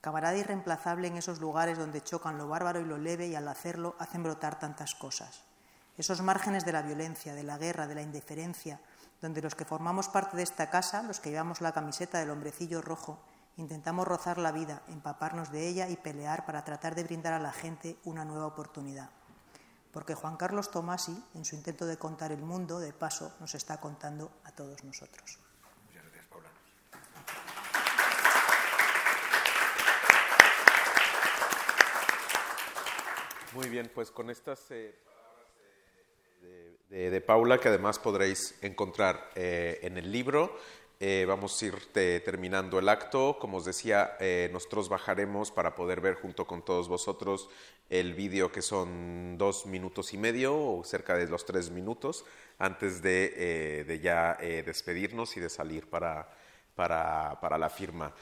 camarada irreemplazable en esos lugares donde chocan lo bárbaro y lo leve y al hacerlo hacen brotar tantas cosas. Esos márgenes de la violencia, de la guerra, de la indiferencia, donde los que formamos parte de esta casa, los que llevamos la camiseta del hombrecillo rojo, intentamos rozar la vida, empaparnos de ella y pelear para tratar de brindar a la gente una nueva oportunidad. Porque Juan Carlos Tomasi, en su intento de contar el mundo, de paso, nos está contando a todos nosotros. Muchas gracias, Paula. Muy bien, pues con estas eh, palabras de, de- de Paula, que además podréis encontrar eh, en el libro, eh, vamos a ir te- terminando el acto. Como os decía, eh, nosotros bajaremos para poder ver junto con todos vosotros el vídeo que son dos minutos y medio o cerca de los tres minutos antes de, eh, de ya eh, despedirnos y de salir para, para, para la firma.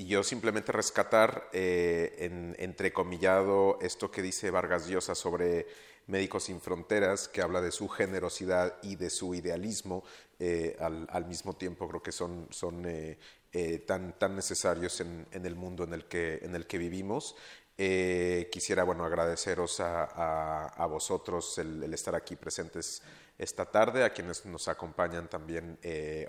Y yo simplemente rescatar eh, en, entrecomillado esto que dice Vargas Llosa sobre Médicos Sin Fronteras, que habla de su generosidad y de su idealismo, eh, al, mismo tiempo creo que son, son eh, eh, tan, tan necesarios en, el mundo en el que, en el que vivimos. Quisiera bueno, agradeceros a, a- vosotros el, estar aquí presentes esta tarde, a quienes nos acompañan también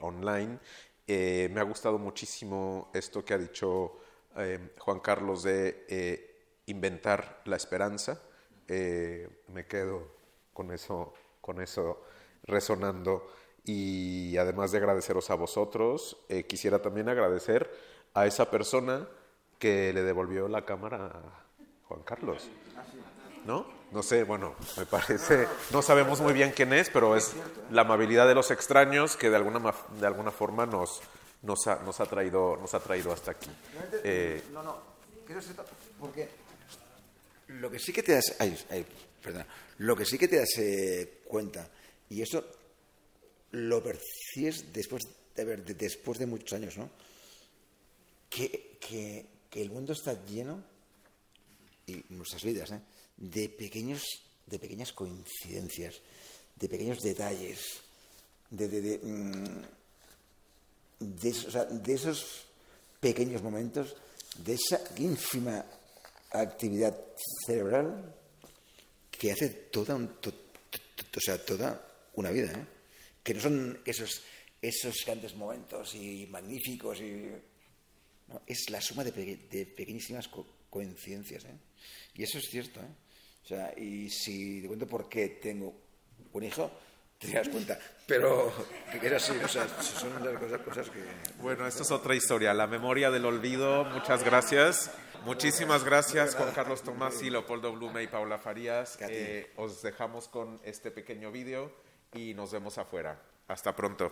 online. Eh, me ha gustado muchísimo esto que ha dicho eh, Juan Carlos de eh, inventar la esperanza. Me quedo con eso, con eso resonando. Y además de agradeceros a vosotros, quisiera también agradecer a esa persona que le devolvió la cámara a Juan Carlos. ¿No? No sé, bueno, me parece, no sabemos muy bien quién es, pero es la amabilidad de los extraños que de alguna, de alguna forma nos, nos, ha, nos, ha traído, nos ha traído hasta aquí. Eh, No, no, porque lo que sí que te das, ay, ay, perdona, lo que sí que te das eh, cuenta y eso lo percibes después de haber, de- después de muchos años, ¿no? Que, que, que el mundo está lleno y nuestras vidas, ¿eh? De pequeños, de pequeñas coincidencias, de pequeños detalles, de, de, de, mm, de esos, pequeños momentos, de esa ínfima actividad cerebral que hace toda, un- to- o sea, toda una vida, ¿eh? que no son esos, esos grandes momentos y magníficos, y, no, es la suma de, peque- de pequeñísimas co- coincidencias. ¿eh? Y eso es cierto. ¿eh? O sea, y si te cuento por qué tengo un hijo, te das cuenta. Pero que es así, o sea, son las cosas, cosas que... bueno, esto es otra historia, la memoria del olvido. Muchas gracias. Muchísimas gracias, Juan Carlos Tomás y Leopoldo Blume y Paula Farías. Eh, os dejamos con este pequeño vídeo y nos vemos afuera. Hasta pronto.